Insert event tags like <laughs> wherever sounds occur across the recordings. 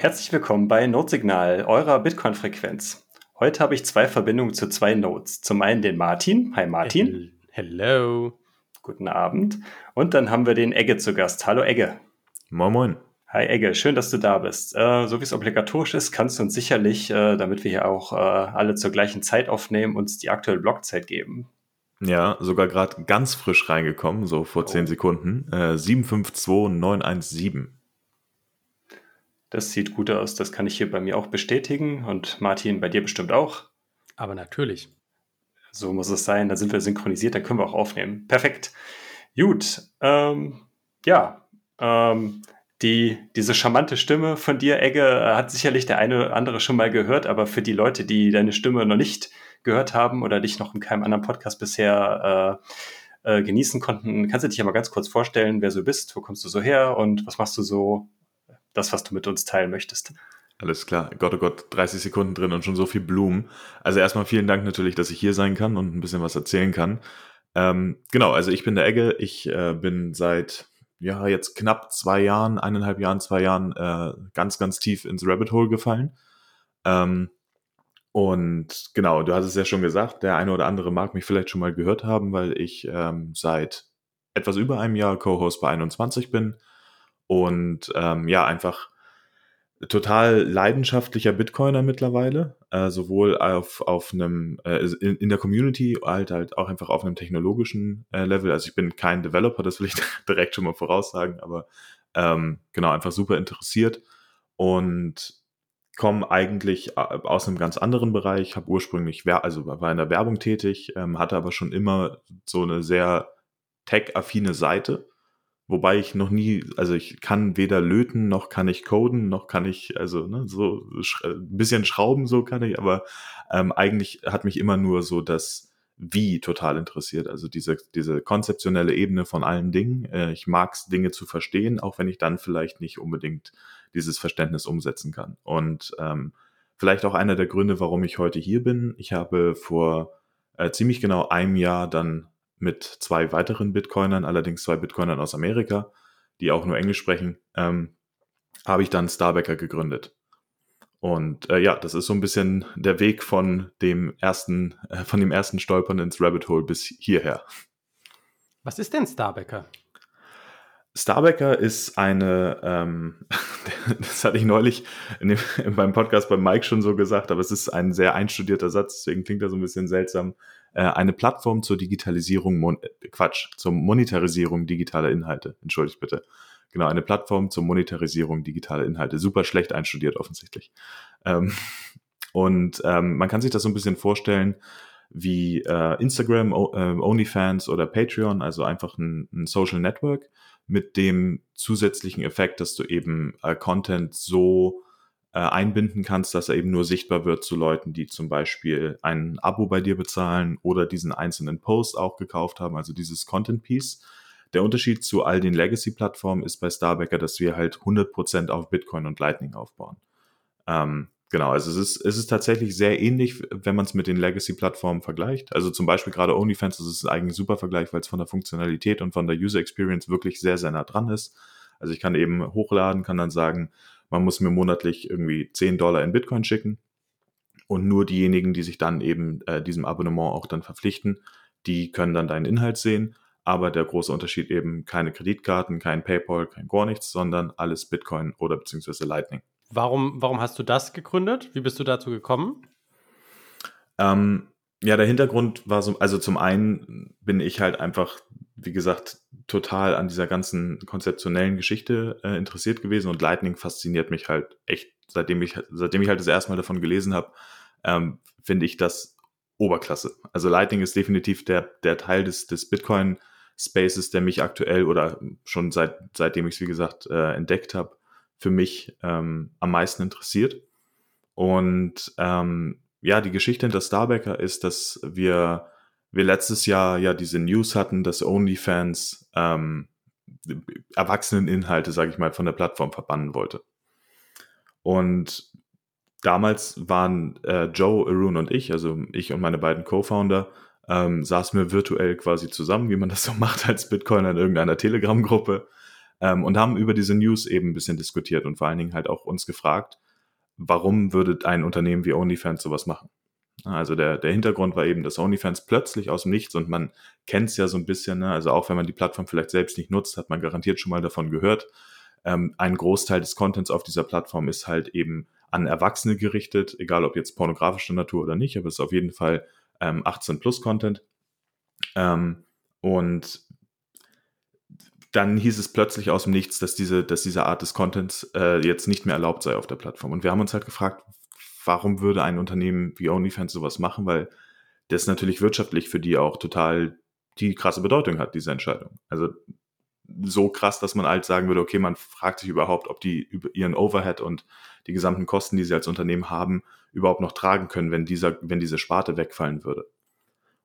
Herzlich willkommen bei Notsignal, eurer Bitcoin-Frequenz. Heute habe ich zwei Verbindungen zu zwei Nodes. Zum einen den Martin. Hi Martin. Hello. Guten Abend. Und dann haben wir den Egge zu Gast. Hallo Egge. Moin Moin. Hi Egge, schön, dass du da bist. Äh, so wie es obligatorisch ist, kannst du uns sicherlich, äh, damit wir hier auch äh, alle zur gleichen Zeit aufnehmen, uns die aktuelle Blockzeit geben. Ja, sogar gerade ganz frisch reingekommen, so vor oh. 10 Sekunden. Äh, 752917. Das sieht gut aus. Das kann ich hier bei mir auch bestätigen und Martin, bei dir bestimmt auch. Aber natürlich. So muss es sein. Da sind wir synchronisiert, dann können wir auch aufnehmen. Perfekt. Gut. Ähm, ja. Ähm, die, diese charmante Stimme von dir, Egge, äh, hat sicherlich der eine oder andere schon mal gehört, aber für die Leute, die deine Stimme noch nicht gehört haben oder dich noch in keinem anderen Podcast bisher äh, äh, genießen konnten, kannst du dich ja mal ganz kurz vorstellen, wer du bist, wo kommst du so her und was machst du so das, was du mit uns teilen möchtest. Alles klar. Gott, oh Gott, 30 Sekunden drin und schon so viel Blumen. Also erstmal vielen Dank natürlich, dass ich hier sein kann und ein bisschen was erzählen kann. Ähm, genau, also ich bin der Egge. Ich äh, bin seit, ja, jetzt knapp zwei Jahren, eineinhalb Jahren, zwei Jahren äh, ganz, ganz tief ins Rabbit Hole gefallen. Ähm, und genau, du hast es ja schon gesagt, der eine oder andere mag mich vielleicht schon mal gehört haben, weil ich ähm, seit etwas über einem Jahr Co-Host bei 21 bin und ähm, ja, einfach total leidenschaftlicher Bitcoiner mittlerweile, äh, sowohl auf, auf einem, äh, in, in, der Community, halt halt auch einfach auf einem technologischen äh, Level. Also ich bin kein Developer, das will ich <laughs> direkt schon mal voraussagen, aber ähm, genau, einfach super interessiert und komme eigentlich äh, aus einem ganz anderen Bereich, habe ursprünglich, also war in der Werbung tätig, ähm, hatte aber schon immer so eine sehr tech-affine Seite Wobei ich noch nie, also ich kann weder löten, noch kann ich coden, noch kann ich, also ne, so ein äh, bisschen schrauben, so kann ich, aber ähm, eigentlich hat mich immer nur so das Wie total interessiert. Also diese, diese konzeptionelle Ebene von allen Dingen. Äh, ich mag es, Dinge zu verstehen, auch wenn ich dann vielleicht nicht unbedingt dieses Verständnis umsetzen kann. Und ähm, vielleicht auch einer der Gründe, warum ich heute hier bin. Ich habe vor äh, ziemlich genau einem Jahr dann mit zwei weiteren Bitcoinern, allerdings zwei Bitcoinern aus Amerika, die auch nur Englisch sprechen, ähm, habe ich dann Starbacker gegründet. Und äh, ja, das ist so ein bisschen der Weg von dem ersten, äh, von dem ersten Stolpern ins Rabbit Hole bis hierher. Was ist denn Starbacker? Starbacker ist eine, ähm, <laughs> das hatte ich neulich in dem, beim Podcast bei Mike schon so gesagt, aber es ist ein sehr einstudierter Satz, deswegen klingt er so ein bisschen seltsam. Äh, eine Plattform zur Digitalisierung, Mon äh, Quatsch, zur Monetarisierung digitaler Inhalte. Entschuldigt bitte. Genau, eine Plattform zur Monetarisierung digitaler Inhalte. Super schlecht einstudiert offensichtlich. Ähm, <laughs> und ähm, man kann sich das so ein bisschen vorstellen wie äh, Instagram, o äh, OnlyFans oder Patreon, also einfach ein, ein Social Network mit dem zusätzlichen Effekt, dass du eben äh, Content so äh, einbinden kannst, dass er eben nur sichtbar wird zu Leuten, die zum Beispiel ein Abo bei dir bezahlen oder diesen einzelnen Post auch gekauft haben, also dieses Content Piece. Der Unterschied zu all den Legacy-Plattformen ist bei Starbacker, dass wir halt 100% auf Bitcoin und Lightning aufbauen. Ähm, genau, also es ist, es ist tatsächlich sehr ähnlich, wenn man es mit den Legacy-Plattformen vergleicht. Also zum Beispiel gerade OnlyFans, das ist eigentlich ein super Vergleich, weil es von der Funktionalität und von der User Experience wirklich sehr, sehr nah dran ist. Also ich kann eben hochladen, kann dann sagen, man muss mir monatlich irgendwie 10 Dollar in Bitcoin schicken. Und nur diejenigen, die sich dann eben äh, diesem Abonnement auch dann verpflichten, die können dann deinen Inhalt sehen. Aber der große Unterschied eben keine Kreditkarten, kein PayPal, kein gar nichts, sondern alles Bitcoin oder beziehungsweise Lightning. Warum, warum hast du das gegründet? Wie bist du dazu gekommen? Ähm, ja, der Hintergrund war so, also zum einen bin ich halt einfach, wie gesagt, total an dieser ganzen konzeptionellen Geschichte äh, interessiert gewesen und Lightning fasziniert mich halt echt, seitdem ich, seitdem ich halt das erste Mal davon gelesen habe, ähm, finde ich das Oberklasse. Also Lightning ist definitiv der, der Teil des, des Bitcoin Spaces, der mich aktuell oder schon seit, seitdem ich es, wie gesagt, äh, entdeckt habe, für mich ähm, am meisten interessiert. Und ähm, ja, die Geschichte hinter Starbacker ist, dass wir wir letztes Jahr ja diese News hatten, dass OnlyFans ähm, Erwachseneninhalte, sage ich mal, von der Plattform verbannen wollte. Und damals waren äh, Joe, Arun und ich, also ich und meine beiden Co-Founder, ähm, saßen wir virtuell quasi zusammen, wie man das so <laughs> macht als Bitcoiner in irgendeiner Telegram-Gruppe ähm, und haben über diese News eben ein bisschen diskutiert und vor allen Dingen halt auch uns gefragt, warum würde ein Unternehmen wie OnlyFans sowas machen? Also der, der Hintergrund war eben, dass OnlyFans plötzlich aus dem Nichts und man kennt es ja so ein bisschen, ne? also auch wenn man die Plattform vielleicht selbst nicht nutzt, hat man garantiert schon mal davon gehört. Ähm, ein Großteil des Contents auf dieser Plattform ist halt eben an Erwachsene gerichtet, egal ob jetzt pornografischer Natur oder nicht, aber es ist auf jeden Fall ähm, 18 plus Content. Ähm, und dann hieß es plötzlich aus dem Nichts, dass diese, dass diese Art des Contents äh, jetzt nicht mehr erlaubt sei auf der Plattform. Und wir haben uns halt gefragt, warum würde ein Unternehmen wie OnlyFans sowas machen? Weil das natürlich wirtschaftlich für die auch total die krasse Bedeutung hat, diese Entscheidung. Also so krass, dass man halt sagen würde, okay, man fragt sich überhaupt, ob die über ihren Overhead und die gesamten Kosten, die sie als Unternehmen haben, überhaupt noch tragen können, wenn dieser, wenn diese Sparte wegfallen würde.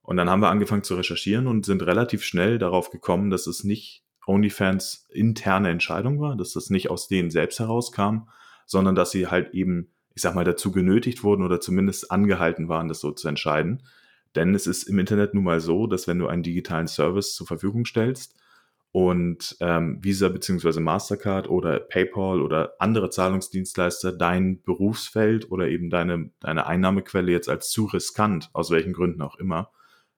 Und dann haben wir angefangen zu recherchieren und sind relativ schnell darauf gekommen, dass es nicht OnlyFans interne Entscheidung war, dass das nicht aus denen selbst herauskam, sondern dass sie halt eben, ich sag mal, dazu genötigt wurden oder zumindest angehalten waren, das so zu entscheiden. Denn es ist im Internet nun mal so, dass wenn du einen digitalen Service zur Verfügung stellst, und ähm, Visa beziehungsweise Mastercard oder PayPal oder andere Zahlungsdienstleister dein Berufsfeld oder eben deine, deine Einnahmequelle jetzt als zu riskant, aus welchen Gründen auch immer,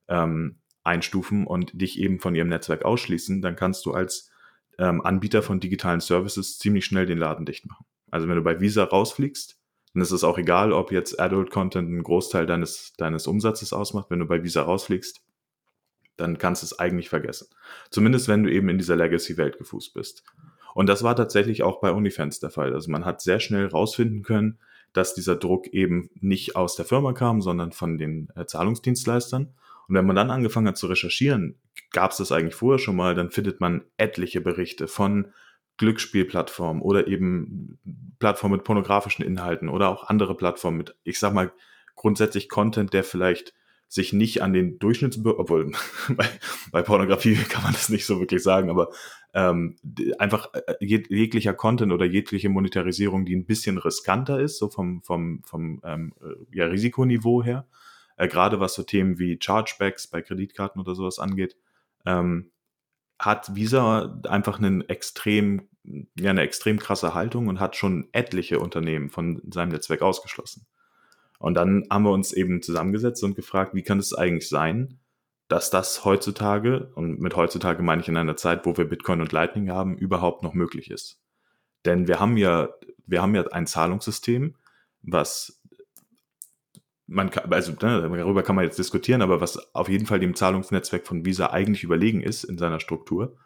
ähm, einstufen und dich eben von ihrem Netzwerk ausschließen, dann kannst du als ähm, Anbieter von digitalen Services ziemlich schnell den Laden dicht machen. Also wenn du bei Visa rausfliegst, ist es auch egal, ob jetzt Adult Content einen Großteil deines, deines Umsatzes ausmacht. Wenn du bei Visa rausfliegst, dann kannst du es eigentlich vergessen. Zumindest wenn du eben in dieser Legacy-Welt gefußt bist. Und das war tatsächlich auch bei OnlyFans der Fall. Also man hat sehr schnell rausfinden können, dass dieser Druck eben nicht aus der Firma kam, sondern von den äh, Zahlungsdienstleistern. Und wenn man dann angefangen hat zu recherchieren, gab es das eigentlich vorher schon mal, dann findet man etliche Berichte von Glücksspielplattformen oder eben Plattformen mit pornografischen Inhalten oder auch andere Plattformen mit, ich sag mal, grundsätzlich Content, der vielleicht sich nicht an den Durchschnittsbürger, obwohl <laughs> bei, bei Pornografie <laughs> kann man das nicht so wirklich sagen, aber ähm, einfach äh, jeg jeglicher Content oder jegliche Monetarisierung, die ein bisschen riskanter ist, so vom, vom, vom ähm, äh, ja, Risikoniveau her, äh, gerade was so Themen wie Chargebacks bei Kreditkarten oder sowas angeht, ähm, hat Visa einfach einen extrem, ja, eine extrem krasse Haltung und hat schon etliche Unternehmen von seinem Netzwerk ausgeschlossen. Und dann haben wir uns eben zusammengesetzt und gefragt, wie kann es eigentlich sein, dass das heutzutage, und mit heutzutage meine ich in einer Zeit, wo wir Bitcoin und Lightning haben, überhaupt noch möglich ist. Denn wir haben ja, wir haben ja ein Zahlungssystem, was man kann, also ne, darüber kann man jetzt diskutieren, aber was auf jeden Fall dem Zahlungsnetzwerk von Visa eigentlich überlegen ist in seiner Struktur,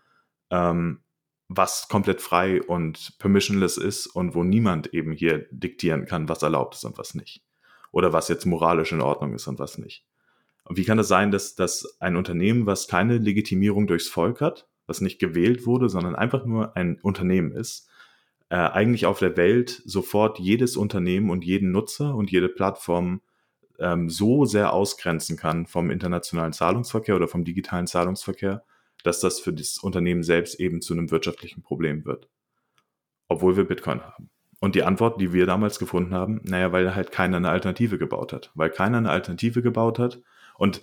ähm, was komplett frei und permissionless ist und wo niemand eben hier diktieren kann, was erlaubt ist und was nicht oder was jetzt moralisch in Ordnung ist und was nicht. Und wie kann das sein, dass, dass ein Unternehmen, was keine Legitimierung durchs Volk hat, was nicht gewählt wurde, sondern einfach nur ein Unternehmen ist, äh, eigentlich auf der Welt sofort jedes Unternehmen und jeden Nutzer und jede Plattform ähm, so sehr ausgrenzen kann vom internationalen Zahlungsverkehr oder vom digitalen Zahlungsverkehr, dass das für das Unternehmen selbst eben zu einem wirtschaftlichen Problem wird. Obwohl wir Bitcoin haben. Und die Antwort, die wir damals gefunden haben, naja, weil halt keiner eine Alternative gebaut hat. Weil keiner eine Alternative gebaut hat. Und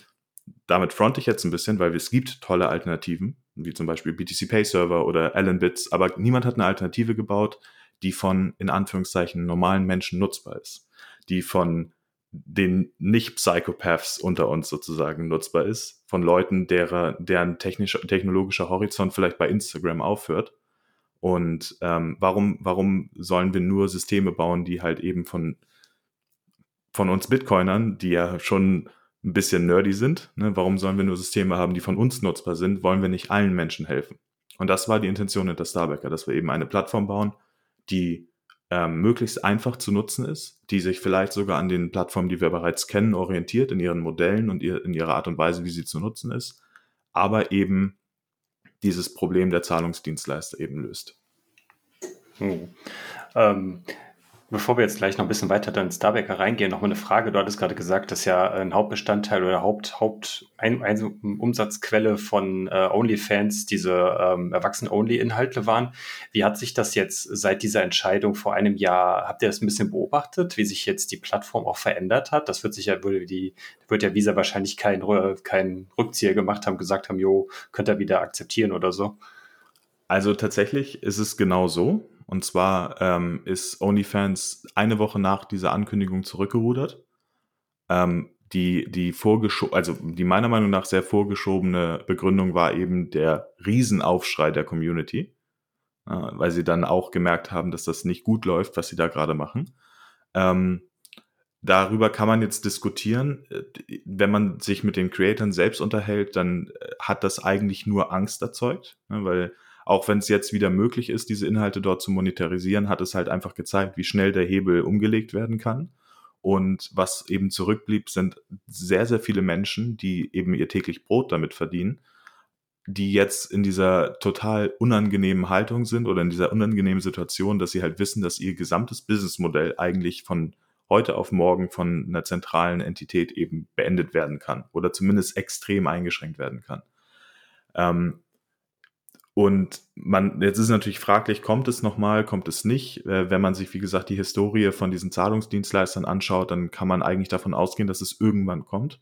damit fronte ich jetzt ein bisschen, weil es gibt tolle Alternativen, wie zum Beispiel BTC Pay Server oder Allen Bits, aber niemand hat eine Alternative gebaut, die von, in Anführungszeichen, normalen Menschen nutzbar ist. Die von den Nicht-Psychopaths unter uns sozusagen nutzbar ist, von Leuten, derer, deren technischer, technologischer Horizont vielleicht bei Instagram aufhört und ähm, warum, warum sollen wir nur Systeme bauen, die halt eben von, von uns Bitcoinern, die ja schon ein bisschen nerdy sind, ne? warum sollen wir nur Systeme haben, die von uns nutzbar sind? Wollen wir nicht allen Menschen helfen? Und das war die Intention hinter Starbacker, dass wir eben eine Plattform bauen, die ähm, möglichst einfach zu nutzen ist, die sich vielleicht sogar an den Plattformen, die wir bereits kennen, orientiert in ihren Modellen und ihr, in ihrer Art und Weise, wie sie zu nutzen ist, aber eben dieses Problem der Zahlungsdienstleister eben löst. Hm. Ähm, bevor wir jetzt gleich noch ein bisschen weiter in Starbacker reingehen, noch mal eine Frage. Du hattest gerade gesagt, dass ja ein Hauptbestandteil oder Haupt, Haupt ein, ein Umsatzquelle von äh, OnlyFans diese ähm, Erwachsenen-Only-Inhalte waren. Wie hat sich das jetzt seit dieser Entscheidung vor einem Jahr, habt ihr das ein bisschen beobachtet, wie sich jetzt die Plattform auch verändert hat? Das wird sich ja, würde die, wird ja Visa wahrscheinlich keinen kein Rückzieher gemacht haben, gesagt haben, jo, könnt ihr wieder akzeptieren oder so. Also tatsächlich ist es genau so. Und zwar ähm, ist OnlyFans eine Woche nach dieser Ankündigung zurückgerudert. Ähm, die, die vorgescho also die meiner Meinung nach sehr vorgeschobene Begründung war eben der Riesenaufschrei der Community, äh, weil sie dann auch gemerkt haben, dass das nicht gut läuft, was sie da gerade machen. Ähm, darüber kann man jetzt diskutieren. Äh, wenn man sich mit den Creatoren selbst unterhält, dann äh, hat das eigentlich nur Angst erzeugt, ne, weil auch wenn es jetzt wieder möglich ist, diese Inhalte dort zu monetarisieren, hat es halt einfach gezeigt, wie schnell der Hebel umgelegt werden kann. Und was eben zurückblieb, sind sehr, sehr viele Menschen, die eben ihr täglich Brot damit verdienen, die jetzt in dieser total unangenehmen Haltung sind oder in dieser unangenehmen Situation, dass sie halt wissen, dass ihr gesamtes Businessmodell eigentlich von heute auf morgen von einer zentralen Entität eben beendet werden kann oder zumindest extrem eingeschränkt werden kann. Ähm, und man, jetzt ist natürlich fraglich, kommt es nochmal, kommt es nicht? Äh, wenn man sich, wie gesagt, die Historie von diesen Zahlungsdienstleistern anschaut, dann kann man eigentlich davon ausgehen, dass es irgendwann kommt.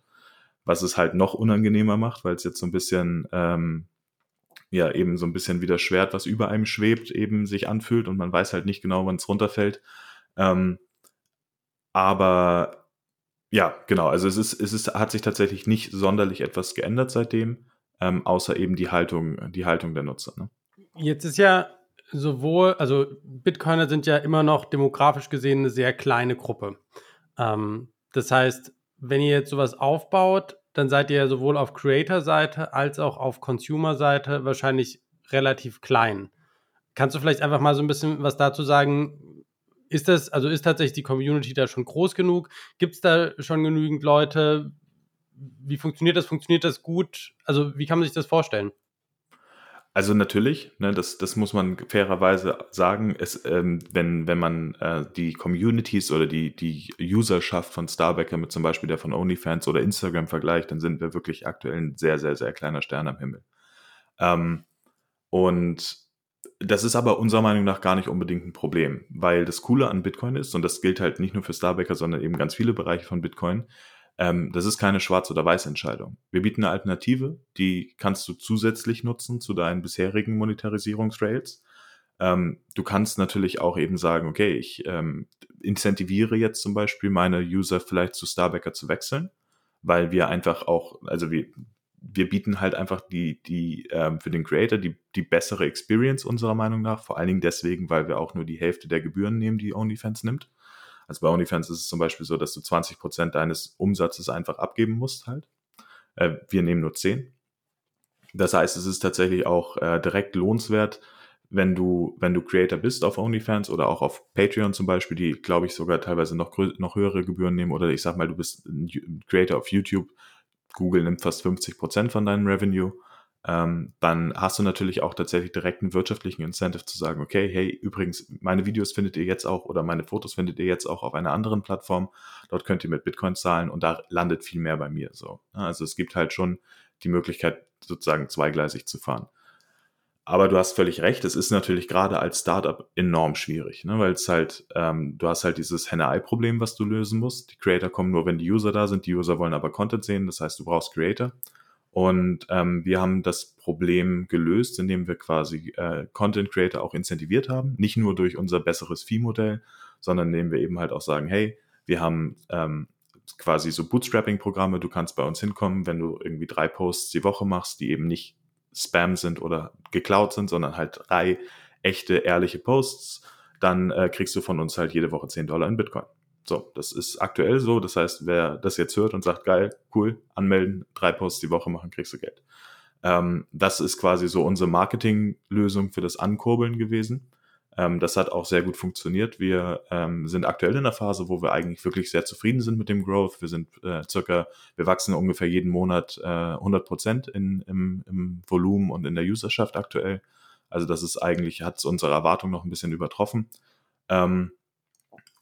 Was es halt noch unangenehmer macht, weil es jetzt so ein bisschen, ähm, ja, eben so ein bisschen wie das Schwert, was über einem schwebt, eben sich anfühlt und man weiß halt nicht genau, wann es runterfällt. Ähm, aber ja, genau, also es ist, es ist, hat sich tatsächlich nicht sonderlich etwas geändert seitdem ähm, außer eben die Haltung, die Haltung der Nutzer. Ne? Jetzt ist ja sowohl, also Bitcoiner sind ja immer noch demografisch gesehen eine sehr kleine Gruppe. Ähm, das heißt, wenn ihr jetzt sowas aufbaut, dann seid ihr ja sowohl auf Creator-Seite als auch auf Consumer-Seite wahrscheinlich relativ klein. Kannst du vielleicht einfach mal so ein bisschen was dazu sagen? Ist das, also ist tatsächlich die Community da schon groß genug? Gibt es da schon genügend Leute? Wie funktioniert das? Funktioniert das gut? Also, wie kann man sich das vorstellen? Also natürlich, ne, das, das muss man fairerweise sagen, es, ähm, wenn, wenn man äh, die Communities oder die, die Userschaft von Starbacker mit zum Beispiel der von OnlyFans oder Instagram vergleicht, dann sind wir wirklich aktuell ein sehr, sehr, sehr kleiner Stern am Himmel. Ähm, und das ist aber unserer Meinung nach gar nicht unbedingt ein Problem, weil das Coole an Bitcoin ist, und das gilt halt nicht nur für Starbacker, sondern eben ganz viele Bereiche von Bitcoin, ähm, das ist keine Schwarz- oder Weiß-Entscheidung. Wir bieten eine Alternative, die kannst du zusätzlich nutzen zu deinen bisherigen Monetarisierungsrails. Ähm, du kannst natürlich auch eben sagen, okay, ich ähm, incentiviere jetzt zum Beispiel meine User vielleicht zu Starbacker zu wechseln, weil wir einfach auch, also wir, wir bieten halt einfach die, die ähm, für den Creator die, die bessere Experience unserer Meinung nach, vor allen Dingen deswegen, weil wir auch nur die Hälfte der Gebühren nehmen, die OnlyFans nimmt. Also bei OnlyFans ist es zum Beispiel so, dass du 20 Prozent deines Umsatzes einfach abgeben musst halt. Äh, wir nehmen nur 10. Das heißt, es ist tatsächlich auch äh, direkt lohnenswert, wenn du, wenn du Creator bist auf OnlyFans oder auch auf Patreon zum Beispiel, die, glaube ich, sogar teilweise noch, noch höhere Gebühren nehmen. Oder ich sag mal, du bist ein Creator auf YouTube. Google nimmt fast 50 Prozent von deinem Revenue ähm, dann hast du natürlich auch tatsächlich direkt einen wirtschaftlichen Incentive zu sagen, okay, hey, übrigens, meine Videos findet ihr jetzt auch oder meine Fotos findet ihr jetzt auch auf einer anderen Plattform. Dort könnt ihr mit Bitcoin zahlen und da landet viel mehr bei mir. So, also es gibt halt schon die Möglichkeit, sozusagen zweigleisig zu fahren. Aber du hast völlig recht, es ist natürlich gerade als Startup enorm schwierig, ne? weil es halt, ähm, du hast halt dieses Henne-Ei-Problem, was du lösen musst. Die Creator kommen nur, wenn die User da sind. Die User wollen aber Content sehen, das heißt, du brauchst Creator. Und ähm, wir haben das Problem gelöst, indem wir quasi äh, Content Creator auch incentiviert haben. Nicht nur durch unser besseres Fee-Modell, sondern indem wir eben halt auch sagen, hey, wir haben ähm, quasi so Bootstrapping-Programme. Du kannst bei uns hinkommen, wenn du irgendwie drei Posts die Woche machst, die eben nicht Spam sind oder geklaut sind, sondern halt drei echte, ehrliche Posts. Dann äh, kriegst du von uns halt jede Woche 10 Dollar in Bitcoin. So, das ist aktuell so. Das heißt, wer das jetzt hört und sagt, geil, cool, anmelden, drei Posts die Woche machen, kriegst du Geld. Ähm, das ist quasi so unsere Marketinglösung für das Ankurbeln gewesen. Ähm, das hat auch sehr gut funktioniert. Wir ähm, sind aktuell in der Phase, wo wir eigentlich wirklich sehr zufrieden sind mit dem Growth. Wir sind äh, circa, wir wachsen ungefähr jeden Monat äh, 100 Prozent im, im Volumen und in der Userschaft aktuell. Also das ist eigentlich, hat unsere Erwartung noch ein bisschen übertroffen. Ähm,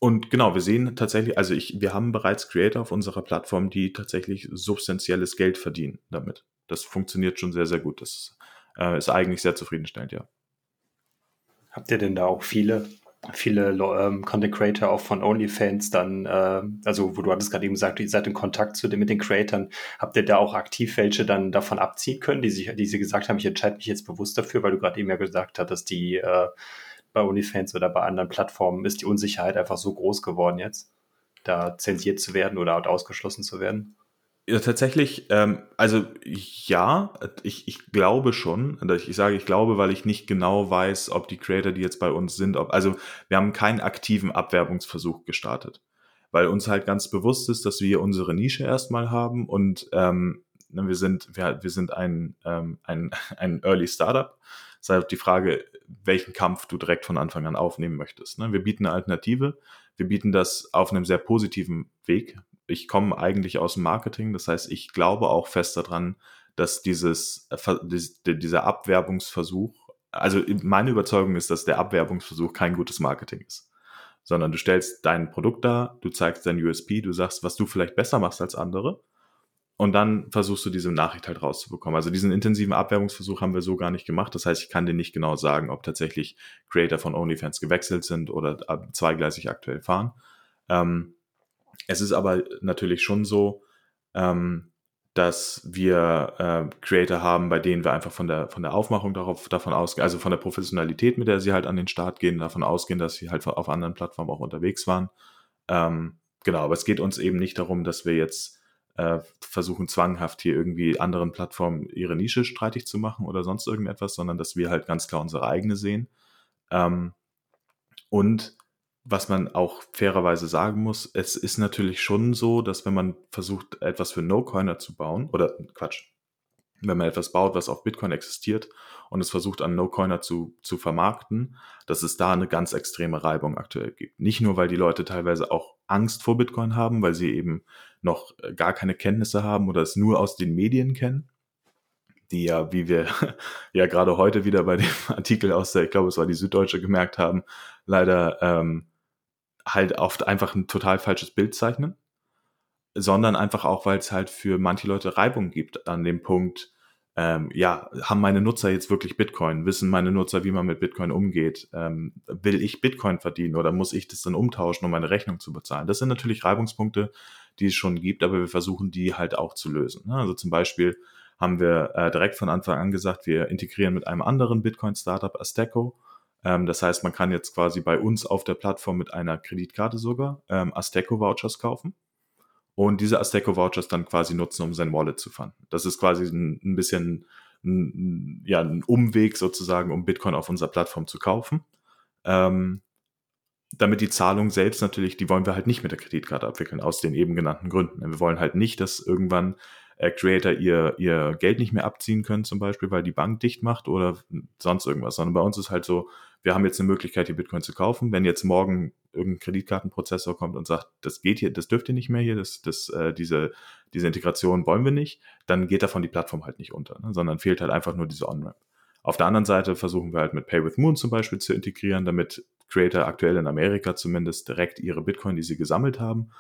und genau, wir sehen tatsächlich, also ich, wir haben bereits Creator auf unserer Plattform, die tatsächlich substanzielles Geld verdienen damit. Das funktioniert schon sehr, sehr gut. Das äh, ist eigentlich sehr zufriedenstellend, ja. Habt ihr denn da auch viele viele ähm, Content Creator auch von OnlyFans dann, äh, also wo du hattest gerade eben gesagt, ihr seid in Kontakt zu den, mit den Creatern, habt ihr da auch aktiv welche dann davon abziehen können, die sich, die sie gesagt haben, ich entscheide mich jetzt bewusst dafür, weil du gerade eben ja gesagt hattest, die äh, bei OnlyFans oder bei anderen Plattformen ist die Unsicherheit einfach so groß geworden jetzt, da zensiert zu werden oder ausgeschlossen zu werden? Ja, tatsächlich, ähm, also ja, ich, ich glaube schon. Ich sage, ich glaube, weil ich nicht genau weiß, ob die Creator, die jetzt bei uns sind, ob, also wir haben keinen aktiven Abwerbungsversuch gestartet. Weil uns halt ganz bewusst ist, dass wir unsere Nische erstmal haben und ähm, ne, wir sind, wir, wir sind ein, ähm, ein, <laughs> ein Early Startup. Das ist halt die Frage, welchen Kampf du direkt von Anfang an aufnehmen möchtest. Ne? Wir bieten eine Alternative. Wir bieten das auf einem sehr positiven Weg ich komme eigentlich aus dem Marketing, das heißt, ich glaube auch fest daran, dass dieses, äh, dieser Abwerbungsversuch, also meine Überzeugung ist, dass der Abwerbungsversuch kein gutes Marketing ist, sondern du stellst dein Produkt dar, du zeigst dein USP, du sagst, was du vielleicht besser machst als andere und dann versuchst du diese Nachricht halt rauszubekommen. Also diesen intensiven Abwerbungsversuch haben wir so gar nicht gemacht. Das heißt, ich kann dir nicht genau sagen, ob tatsächlich Creator von OnlyFans gewechselt sind oder zweigleisig aktuell fahren. Ähm, es ist aber natürlich schon so, ähm, dass wir äh, Creator haben, bei denen wir einfach von der, von der Aufmachung darauf, davon ausgehen, also von der Professionalität, mit der sie halt an den Start gehen, davon ausgehen, dass sie halt auf anderen Plattformen auch unterwegs waren. Ähm, genau, aber es geht uns eben nicht darum, dass wir jetzt äh, versuchen, zwanghaft hier irgendwie anderen Plattformen ihre Nische streitig zu machen oder sonst irgendetwas, sondern dass wir halt ganz klar unsere eigene sehen. Ähm, und was man auch fairerweise sagen muss, es ist natürlich schon so, dass wenn man versucht, etwas für No-Coiner zu bauen, oder Quatsch, wenn man etwas baut, was auf Bitcoin existiert und es versucht an No-Coiner zu, zu vermarkten, dass es da eine ganz extreme Reibung aktuell gibt. Nicht nur, weil die Leute teilweise auch Angst vor Bitcoin haben, weil sie eben noch äh, gar keine Kenntnisse haben oder es nur aus den Medien kennen, die ja, wie wir <laughs> ja gerade heute wieder bei dem <laughs> Artikel aus der, ich glaube, es war die Süddeutsche gemerkt haben, leider ähm, halt oft einfach ein total falsches Bild zeichnen, sondern einfach auch, weil es halt für manche Leute Reibung gibt an dem Punkt, ähm, ja, haben meine Nutzer jetzt wirklich Bitcoin? Wissen meine Nutzer, wie man mit Bitcoin umgeht? Ähm, will ich Bitcoin verdienen oder muss ich das dann umtauschen, um meine Rechnung zu bezahlen? Das sind natürlich Reibungspunkte, die es schon gibt, aber wir versuchen die halt auch zu lösen. Ne? Also zum Beispiel haben wir äh, direkt von Anfang an gesagt, wir integrieren mit einem anderen Bitcoin-Startup Azteco ähm, das heißt, man kann jetzt quasi bei uns auf der Plattform mit einer Kreditkarte sogar ähm, Azteco-Vouchers kaufen und diese Azteco-Vouchers dann quasi nutzen, um sein Wallet zu fanden. Das ist quasi ein, ein bisschen ein, ja, ein Umweg sozusagen, um Bitcoin auf unserer Plattform zu kaufen. Ähm, damit die Zahlung selbst natürlich, die wollen wir halt nicht mit der Kreditkarte abwickeln, aus den eben genannten Gründen. Wir wollen halt nicht, dass irgendwann äh, Creator ihr, ihr Geld nicht mehr abziehen können, zum Beispiel, weil die Bank dicht macht oder sonst irgendwas, sondern bei uns ist halt so, wir haben jetzt eine Möglichkeit, die Bitcoin zu kaufen. Wenn jetzt morgen irgendein Kreditkartenprozessor kommt und sagt, das geht hier, das dürft ihr nicht mehr hier, das, das, äh, diese, diese Integration wollen wir nicht, dann geht davon die Plattform halt nicht unter, ne? sondern fehlt halt einfach nur diese On-Ramp. Auf der anderen Seite versuchen wir halt mit Pay with Moon zum Beispiel zu integrieren, damit Creator aktuell in Amerika zumindest direkt ihre Bitcoin, die sie gesammelt haben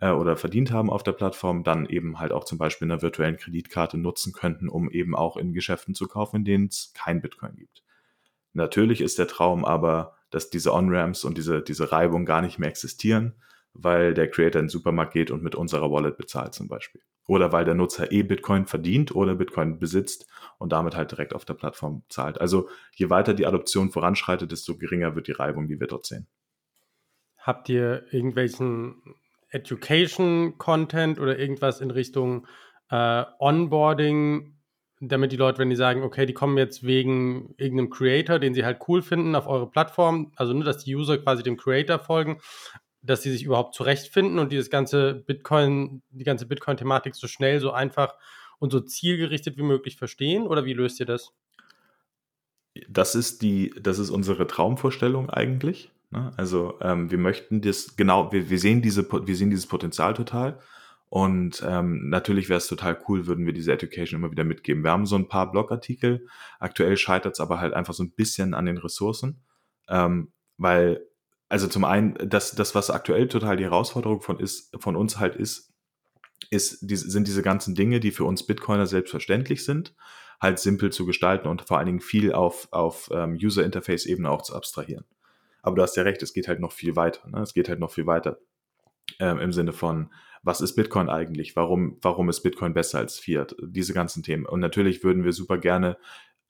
äh, oder verdient haben auf der Plattform, dann eben halt auch zum Beispiel eine virtuellen Kreditkarte nutzen könnten, um eben auch in Geschäften zu kaufen, in denen es kein Bitcoin gibt. Natürlich ist der Traum aber, dass diese On-Ramps und diese, diese Reibung gar nicht mehr existieren, weil der Creator in den Supermarkt geht und mit unserer Wallet bezahlt zum Beispiel. Oder weil der Nutzer eh Bitcoin verdient oder Bitcoin besitzt und damit halt direkt auf der Plattform zahlt. Also je weiter die Adoption voranschreitet, desto geringer wird die Reibung, die wir dort sehen. Habt ihr irgendwelchen Education-Content oder irgendwas in Richtung äh, Onboarding damit die Leute, wenn die sagen, okay, die kommen jetzt wegen irgendeinem Creator, den sie halt cool finden, auf eure Plattform, also nur, dass die User quasi dem Creator folgen, dass sie sich überhaupt zurechtfinden und dieses ganze Bitcoin, die ganze Bitcoin-Thematik so schnell, so einfach und so zielgerichtet wie möglich verstehen? Oder wie löst ihr das? Das ist die, das ist unsere Traumvorstellung eigentlich. Ne? Also ähm, wir möchten das genau, wir, wir sehen diese, wir sehen dieses Potenzial total und ähm, natürlich wäre es total cool, würden wir diese Education immer wieder mitgeben. Wir haben so ein paar Blogartikel. Aktuell scheitert es aber halt einfach so ein bisschen an den Ressourcen, ähm, weil also zum einen, das, das, was aktuell total die Herausforderung von, ist, von uns halt ist, ist sind diese ganzen Dinge, die für uns Bitcoiner selbstverständlich sind, halt simpel zu gestalten und vor allen Dingen viel auf, auf ähm, User-Interface-Ebene auch zu abstrahieren. Aber du hast ja recht, es geht halt noch viel weiter. Ne? Es geht halt noch viel weiter ähm, im Sinne von, was ist Bitcoin eigentlich? Warum, warum ist Bitcoin besser als Fiat? Diese ganzen Themen. Und natürlich würden wir super gerne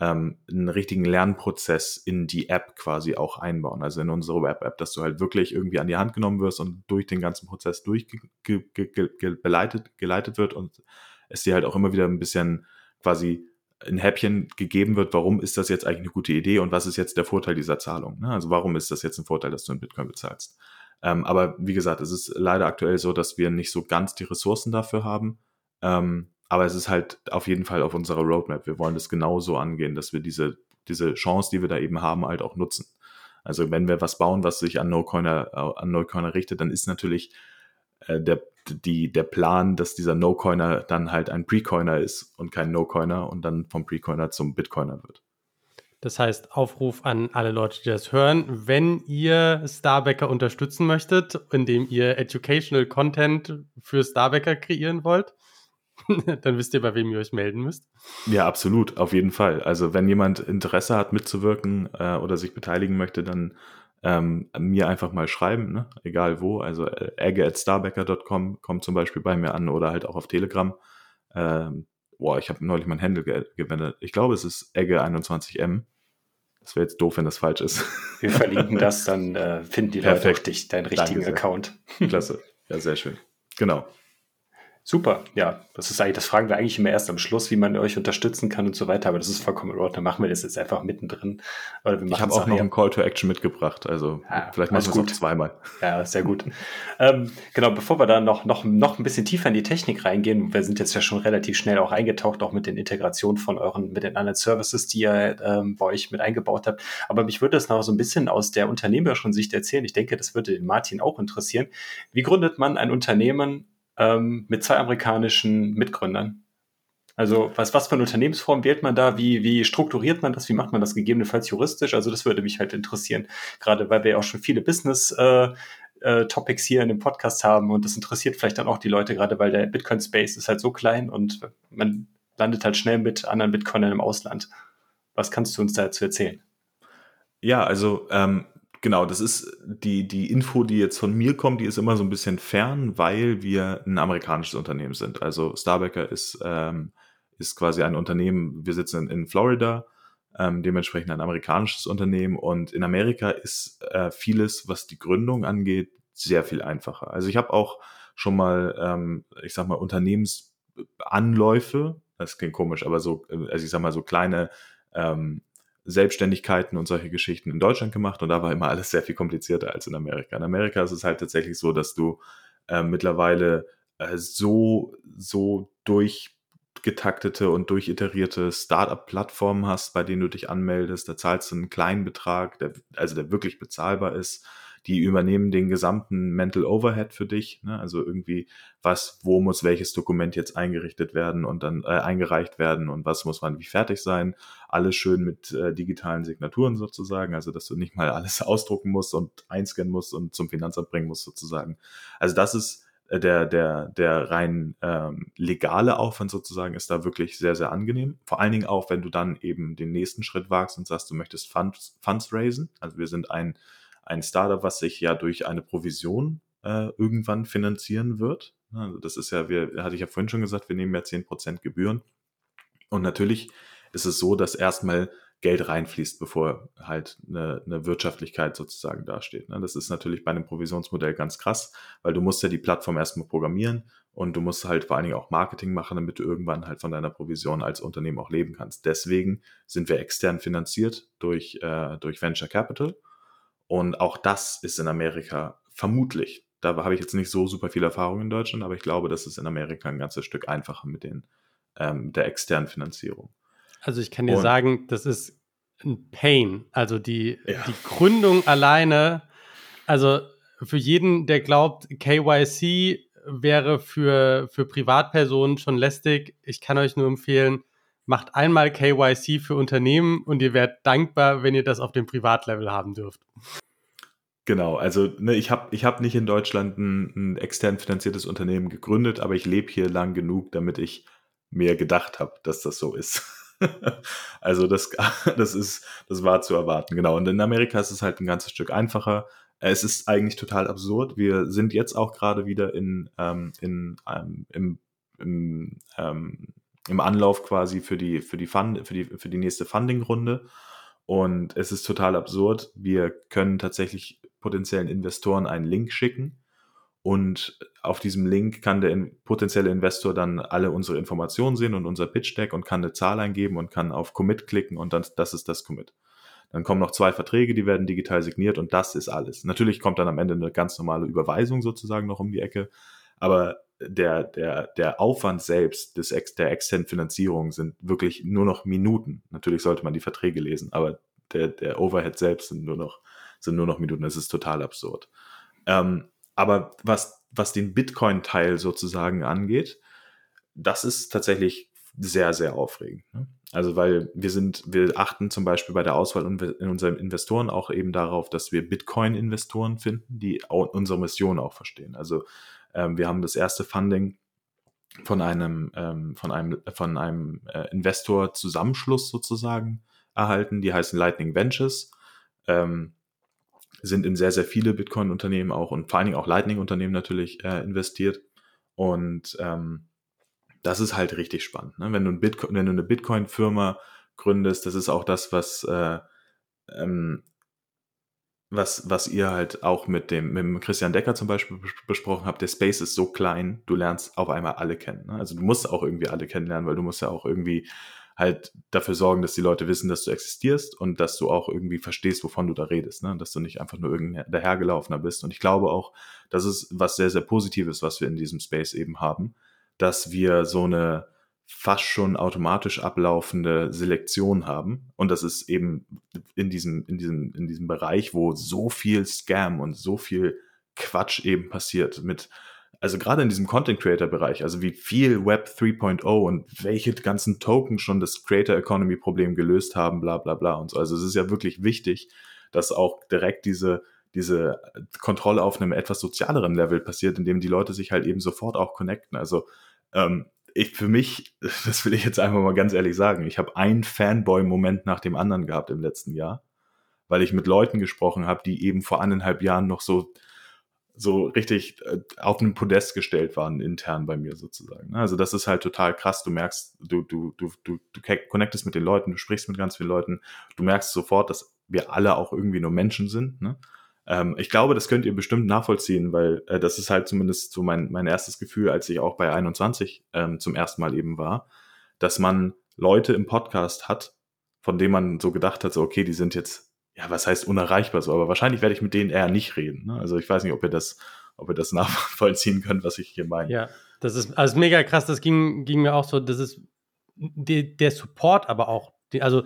ähm, einen richtigen Lernprozess in die App quasi auch einbauen, also in unsere Web-App, dass du halt wirklich irgendwie an die Hand genommen wirst und durch den ganzen Prozess durchgeleitet geleitet wird und es dir halt auch immer wieder ein bisschen quasi ein Häppchen gegeben wird, warum ist das jetzt eigentlich eine gute Idee und was ist jetzt der Vorteil dieser Zahlung? Ne? Also warum ist das jetzt ein Vorteil, dass du in Bitcoin bezahlst? Ähm, aber wie gesagt, es ist leider aktuell so, dass wir nicht so ganz die Ressourcen dafür haben. Ähm, aber es ist halt auf jeden Fall auf unserer Roadmap. Wir wollen das genauso angehen, dass wir diese, diese Chance, die wir da eben haben, halt auch nutzen. Also wenn wir was bauen, was sich an No-Coiner, äh, an No-Coiner richtet, dann ist natürlich äh, der, die, der Plan, dass dieser No-Coiner dann halt ein Pre-Coiner ist und kein No-Coiner und dann vom Pre-Coiner zum Bitcoiner wird. Das heißt, Aufruf an alle Leute, die das hören. Wenn ihr Starbacker unterstützen möchtet, indem ihr Educational Content für Starbacker kreieren wollt, <laughs> dann wisst ihr, bei wem ihr euch melden müsst. Ja, absolut, auf jeden Fall. Also wenn jemand Interesse hat, mitzuwirken äh, oder sich beteiligen möchte, dann ähm, mir einfach mal schreiben, ne? egal wo. Also äh, egge at starbacker.com kommt zum Beispiel bei mir an oder halt auch auf Telegram. Ähm, boah, ich habe neulich mein Handle ge gewendet. Ich glaube, es ist egge21m. Das wäre jetzt doof, wenn das falsch ist. Wir verlinken das, <laughs> dann äh, finden die Leute auch dich, deinen richtigen Account. Klasse. Ja, sehr schön. Genau. Super, ja. Das ist eigentlich, das fragen wir eigentlich immer erst am Schluss, wie man euch unterstützen kann und so weiter, aber das ist vollkommen in Ordnung. Dann machen wir das jetzt einfach mittendrin. Oder wir ich habe auch noch einen Call to Action mitgebracht, also ja, vielleicht machen wir es auch zweimal. Ja, sehr gut. ähm, genau, bevor wir da noch, noch, noch ein bisschen tiefer in die Technik reingehen, wir sind jetzt ja schon relativ schnell auch eingetaucht, auch mit den Integrationen von euren, mit den anderen Services, die ihr ähm, bei euch mit eingebaut habt. Aber mich würde das noch so ein bisschen aus der unternehmerischen Sicht erzählen. Ich denke, das würde den Martin auch interessieren. Wie gründet man ein Unternehmen ähm, mit zwei amerikanischen Mitgründern. Also was, was für eine Unternehmensform wählt man da? Wie, wie strukturiert man das? Wie macht man das gegebenenfalls juristisch? Also das würde mich halt interessieren, gerade weil wir ja auch schon viele Business äh, äh, Topics hier in dem Podcast haben und das interessiert vielleicht dann auch die Leute, gerade weil der Bitcoin-Space ist halt so klein und man landet halt schnell mit anderen Bitcoinern im Ausland. Was kannst du uns dazu erzählen? Ja, also ähm, Genau, das ist die, die Info, die jetzt von mir kommt, die ist immer so ein bisschen fern, weil wir ein amerikanisches Unternehmen sind. Also Starbacker ist, ähm, ist quasi ein Unternehmen, wir sitzen in, in Florida, ähm, dementsprechend ein amerikanisches Unternehmen und in Amerika ist äh, vieles, was die Gründung angeht, sehr viel einfacher. Also ich habe auch schon mal, ähm, ich sag mal, Unternehmensanläufe, das klingt komisch, aber so, äh, also ich sag mal, so kleine ähm, Selbstständigkeiten und solche Geschichten in Deutschland gemacht und da war immer alles sehr viel komplizierter als in Amerika. In Amerika ist es halt tatsächlich so, dass du äh, mittlerweile äh, so, so durchgetaktete und durchiterierte Startup-Plattformen hast, bei denen du dich anmeldest. Da zahlst du einen kleinen Betrag, der, also der wirklich bezahlbar ist die übernehmen den gesamten Mental Overhead für dich. Ne? Also irgendwie, was, wo muss welches Dokument jetzt eingerichtet werden und dann äh, eingereicht werden und was muss man wie fertig sein. Alles schön mit äh, digitalen Signaturen sozusagen, also dass du nicht mal alles <laughs> ausdrucken musst und einscannen musst und zum Finanzamt bringen musst sozusagen. Also das ist äh, der, der, der rein ähm, legale Aufwand sozusagen ist da wirklich sehr, sehr angenehm. Vor allen Dingen auch, wenn du dann eben den nächsten Schritt wagst und sagst, du möchtest Funds, Funds raisen. Also wir sind ein ein Startup, was sich ja durch eine Provision äh, irgendwann finanzieren wird. Also das ist ja, wir, hatte ich ja vorhin schon gesagt, wir nehmen ja 10% Gebühren. Und natürlich ist es so, dass erstmal Geld reinfließt, bevor halt eine, eine Wirtschaftlichkeit sozusagen dasteht. Ne? Das ist natürlich bei einem Provisionsmodell ganz krass, weil du musst ja die Plattform erstmal programmieren und du musst halt vor allen Dingen auch Marketing machen, damit du irgendwann halt von deiner Provision als Unternehmen auch leben kannst. Deswegen sind wir extern finanziert durch, äh, durch Venture Capital und auch das ist in Amerika vermutlich, da habe ich jetzt nicht so super viel Erfahrung in Deutschland, aber ich glaube, das ist in Amerika ein ganzes Stück einfacher mit den, ähm, der externen Finanzierung. Also ich kann dir Und, sagen, das ist ein Pain. Also die, ja. die Gründung alleine, also für jeden, der glaubt, KYC wäre für, für Privatpersonen schon lästig, ich kann euch nur empfehlen, macht einmal KYC für Unternehmen und ihr werdet dankbar, wenn ihr das auf dem Privatlevel haben dürft. Genau, also ne, ich habe ich hab nicht in Deutschland ein, ein extern finanziertes Unternehmen gegründet, aber ich lebe hier lang genug, damit ich mir gedacht habe, dass das so ist. <laughs> also das, <laughs> das ist, das war zu erwarten, genau. Und in Amerika ist es halt ein ganzes Stück einfacher. Es ist eigentlich total absurd. Wir sind jetzt auch gerade wieder in, ähm, in, ähm, im, im, ähm, im Anlauf quasi für die, für die, Fund, für die, für die nächste Funding-Runde. Und es ist total absurd. Wir können tatsächlich potenziellen Investoren einen Link schicken und auf diesem Link kann der potenzielle Investor dann alle unsere Informationen sehen und unser Pitch Deck und kann eine Zahl eingeben und kann auf Commit klicken und dann, das ist das Commit. Dann kommen noch zwei Verträge, die werden digital signiert und das ist alles. Natürlich kommt dann am Ende eine ganz normale Überweisung sozusagen noch um die Ecke, aber der, der, der Aufwand selbst des, der externen Finanzierung sind wirklich nur noch Minuten. Natürlich sollte man die Verträge lesen, aber der, der Overhead selbst sind nur noch, sind nur noch Minuten. Das ist total absurd. Ähm, aber was, was den Bitcoin-Teil sozusagen angeht, das ist tatsächlich sehr, sehr aufregend. Ne? Also, weil wir sind, wir achten zum Beispiel bei der Auswahl in unseren Investoren auch eben darauf, dass wir Bitcoin-Investoren finden, die unsere Mission auch verstehen. Also, ähm, wir haben das erste Funding von einem, ähm, von einem, von einem äh, Investor-Zusammenschluss sozusagen erhalten, die heißen Lightning Ventures. Ähm, sind in sehr, sehr viele Bitcoin-Unternehmen auch und vor allen Dingen auch Lightning-Unternehmen natürlich äh, investiert. Und ähm, das ist halt richtig spannend. Ne? Wenn, du ein Bitcoin, wenn du eine Bitcoin-Firma gründest, das ist auch das, was, äh, ähm, was, was ihr halt auch mit dem, mit dem Christian Decker zum Beispiel besprochen habt. Der Space ist so klein, du lernst auf einmal alle kennen. Ne? Also du musst auch irgendwie alle kennenlernen, weil du musst ja auch irgendwie halt dafür sorgen, dass die Leute wissen, dass du existierst und dass du auch irgendwie verstehst, wovon du da redest, ne? dass du nicht einfach nur irgendein dahergelaufener bist. Und ich glaube auch, das ist was sehr, sehr Positives, was wir in diesem Space eben haben, dass wir so eine fast schon automatisch ablaufende Selektion haben. Und das ist eben in diesem, in diesem, in diesem Bereich, wo so viel Scam und so viel Quatsch eben passiert mit also gerade in diesem Content Creator Bereich, also wie viel Web 3.0 und welche ganzen Token schon das Creator Economy Problem gelöst haben, bla bla bla und so. Also es ist ja wirklich wichtig, dass auch direkt diese diese Kontrolle auf einem etwas sozialeren Level passiert, indem die Leute sich halt eben sofort auch connecten. Also ähm, ich für mich, <laughs> das will ich jetzt einfach mal ganz ehrlich sagen, ich habe einen Fanboy-Moment nach dem anderen gehabt im letzten Jahr, weil ich mit Leuten gesprochen habe, die eben vor anderthalb Jahren noch so so richtig äh, auf einen Podest gestellt waren, intern bei mir sozusagen. Ne? Also das ist halt total krass. Du merkst, du, du, du, du, du connectest mit den Leuten, du sprichst mit ganz vielen Leuten, du merkst sofort, dass wir alle auch irgendwie nur Menschen sind. Ne? Ähm, ich glaube, das könnt ihr bestimmt nachvollziehen, weil äh, das ist halt zumindest so mein, mein erstes Gefühl, als ich auch bei 21 ähm, zum ersten Mal eben war, dass man Leute im Podcast hat, von denen man so gedacht hat, so okay, die sind jetzt ja, was heißt unerreichbar so, aber wahrscheinlich werde ich mit denen eher nicht reden. Ne? Also ich weiß nicht, ob ihr das, ob ihr das <laughs> nachvollziehen könnt, was ich hier meine. Ja, das ist also mega krass, das ging, ging mir auch so, das ist die, der Support aber auch, die, also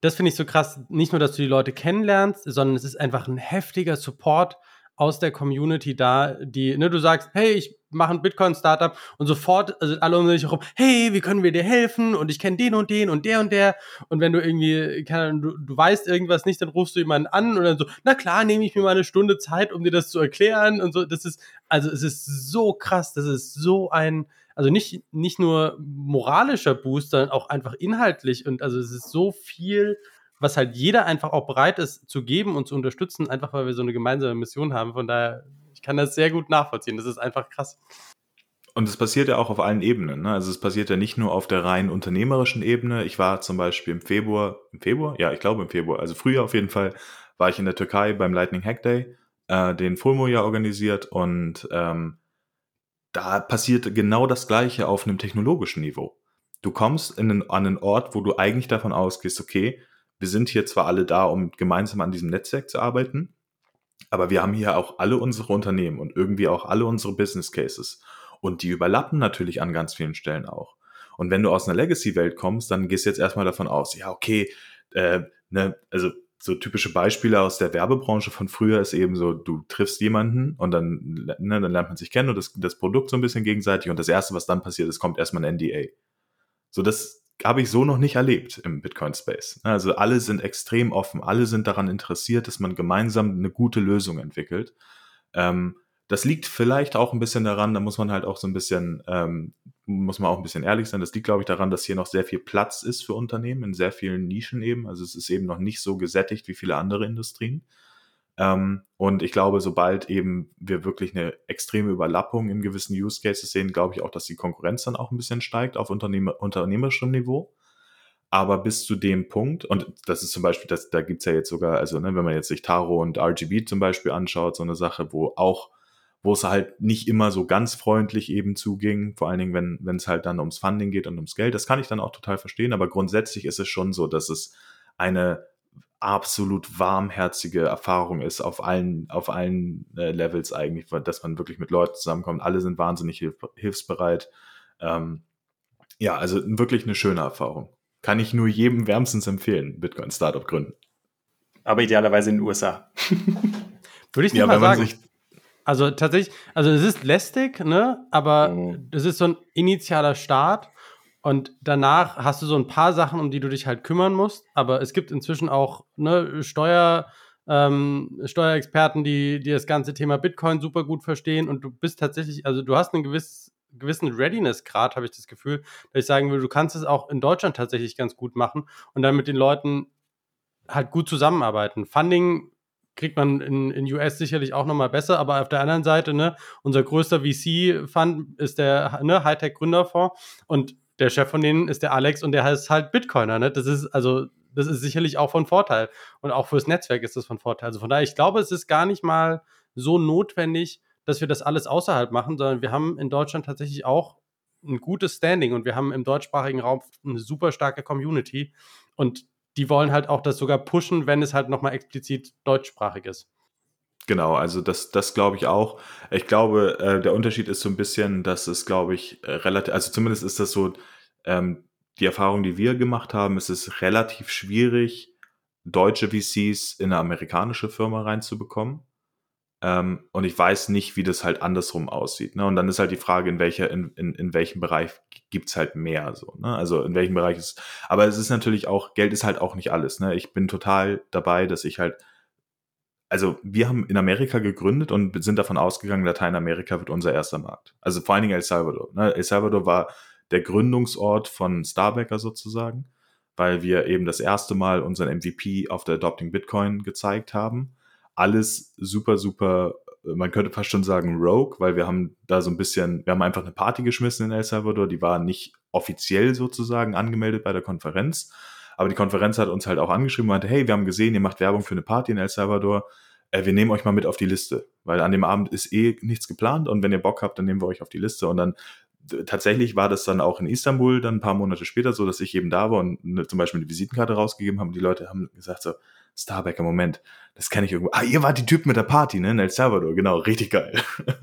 das finde ich so krass, nicht nur, dass du die Leute kennenlernst, sondern es ist einfach ein heftiger Support aus der Community da, die, ne, du sagst, hey, ich mache ein Bitcoin-Startup und sofort also alle um dich herum, hey, wie können wir dir helfen? Und ich kenne den und den und der und der. Und wenn du irgendwie, keine, du, du weißt irgendwas nicht, dann rufst du jemanden an und dann so, na klar, nehme ich mir mal eine Stunde Zeit, um dir das zu erklären und so. Das ist, also es ist so krass, das ist so ein, also nicht, nicht nur moralischer Boost, sondern auch einfach inhaltlich und also es ist so viel was halt jeder einfach auch bereit ist zu geben und zu unterstützen, einfach weil wir so eine gemeinsame Mission haben. Von daher, ich kann das sehr gut nachvollziehen. Das ist einfach krass. Und es passiert ja auch auf allen Ebenen. Ne? Also es passiert ja nicht nur auf der rein unternehmerischen Ebene. Ich war zum Beispiel im Februar, im Februar? Ja, ich glaube im Februar, also früher auf jeden Fall, war ich in der Türkei beim Lightning Hack Day, äh, den Fulmo ja organisiert und ähm, da passiert genau das Gleiche auf einem technologischen Niveau. Du kommst in einen, an einen Ort, wo du eigentlich davon ausgehst, okay, wir sind hier zwar alle da, um gemeinsam an diesem Netzwerk zu arbeiten, aber wir haben hier auch alle unsere Unternehmen und irgendwie auch alle unsere Business Cases. Und die überlappen natürlich an ganz vielen Stellen auch. Und wenn du aus einer Legacy-Welt kommst, dann gehst du jetzt erstmal davon aus, ja, okay, äh, ne, also so typische Beispiele aus der Werbebranche von früher ist eben so, du triffst jemanden und dann, ne, dann lernt man sich kennen und das, das Produkt so ein bisschen gegenseitig und das erste, was dann passiert ist, kommt erstmal ein NDA. So, das habe ich so noch nicht erlebt im Bitcoin-Space. Also alle sind extrem offen, alle sind daran interessiert, dass man gemeinsam eine gute Lösung entwickelt. Ähm, das liegt vielleicht auch ein bisschen daran, da muss man halt auch so ein bisschen, ähm, muss man auch ein bisschen ehrlich sein, das liegt, glaube ich, daran, dass hier noch sehr viel Platz ist für Unternehmen in sehr vielen Nischen eben. Also es ist eben noch nicht so gesättigt wie viele andere Industrien. Ähm, und ich glaube, sobald eben wir wirklich eine extreme Überlappung in gewissen Use Cases sehen, glaube ich auch, dass die Konkurrenz dann auch ein bisschen steigt auf Unternehmer, unternehmerischem Niveau. Aber bis zu dem Punkt, und das ist zum Beispiel, das, da gibt's ja jetzt sogar, also ne, wenn man jetzt sich Taro und RGB zum Beispiel anschaut, so eine Sache, wo auch, wo es halt nicht immer so ganz freundlich eben zuging, vor allen Dingen, wenn es halt dann ums Funding geht und ums Geld, das kann ich dann auch total verstehen, aber grundsätzlich ist es schon so, dass es eine absolut warmherzige Erfahrung ist auf allen, auf allen äh, Levels eigentlich, dass man wirklich mit Leuten zusammenkommt. Alle sind wahnsinnig hilf hilfsbereit. Ähm, ja, also wirklich eine schöne Erfahrung. Kann ich nur jedem wärmstens empfehlen, Bitcoin-Startup gründen. Aber idealerweise in den USA. <laughs> Würde ich nicht ja, mal sagen. also tatsächlich, also es ist lästig, ne? Aber mhm. es ist so ein initialer Start und danach hast du so ein paar Sachen, um die du dich halt kümmern musst. Aber es gibt inzwischen auch ne, Steuer, ähm, Steuerexperten, die, die das ganze Thema Bitcoin super gut verstehen. Und du bist tatsächlich, also du hast einen gewiss, gewissen Readiness-Grad, habe ich das Gefühl, dass ich sagen würde, du kannst es auch in Deutschland tatsächlich ganz gut machen und dann mit den Leuten halt gut zusammenarbeiten. Funding kriegt man in, in US sicherlich auch nochmal besser, aber auf der anderen Seite, ne, unser größter VC-Fund ist der ne, Hightech-Gründerfonds und der Chef von denen ist der Alex und der heißt halt Bitcoiner. Ne? Das ist also, das ist sicherlich auch von Vorteil. Und auch fürs Netzwerk ist das von Vorteil. Also von daher, ich glaube, es ist gar nicht mal so notwendig, dass wir das alles außerhalb machen, sondern wir haben in Deutschland tatsächlich auch ein gutes Standing und wir haben im deutschsprachigen Raum eine super starke Community und die wollen halt auch das sogar pushen, wenn es halt nochmal explizit deutschsprachig ist. Genau, also das, das glaube ich auch. Ich glaube, äh, der Unterschied ist so ein bisschen, dass es, glaube ich, äh, relativ, also zumindest ist das so, ähm, die Erfahrung, die wir gemacht haben, ist es relativ schwierig, deutsche VCs in eine amerikanische Firma reinzubekommen. Ähm, und ich weiß nicht, wie das halt andersrum aussieht. Ne? Und dann ist halt die Frage, in welcher, in, in, in welchem Bereich gibt's halt mehr so. Ne? Also in welchem Bereich ist. Aber es ist natürlich auch, Geld ist halt auch nicht alles. Ne? Ich bin total dabei, dass ich halt also wir haben in Amerika gegründet und sind davon ausgegangen, Lateinamerika wird unser erster Markt. Also vor allen Dingen El Salvador. Ne? El Salvador war der Gründungsort von Starbacker sozusagen, weil wir eben das erste Mal unseren MVP auf der Adopting Bitcoin gezeigt haben. Alles super, super, man könnte fast schon sagen rogue, weil wir haben da so ein bisschen, wir haben einfach eine Party geschmissen in El Salvador, die war nicht offiziell sozusagen angemeldet bei der Konferenz, aber die Konferenz hat uns halt auch angeschrieben und meinte, hey, wir haben gesehen, ihr macht Werbung für eine Party in El Salvador. Äh, wir nehmen euch mal mit auf die Liste, weil an dem Abend ist eh nichts geplant und wenn ihr Bock habt, dann nehmen wir euch auf die Liste. Und dann tatsächlich war das dann auch in Istanbul dann ein paar Monate später so, dass ich eben da war und eine, zum Beispiel eine Visitenkarte rausgegeben habe und die Leute haben gesagt so, Starbacker, Moment, das kenne ich irgendwo. Ah, ihr wart die Typen mit der Party, ne, in El Salvador, genau, richtig geil. <laughs>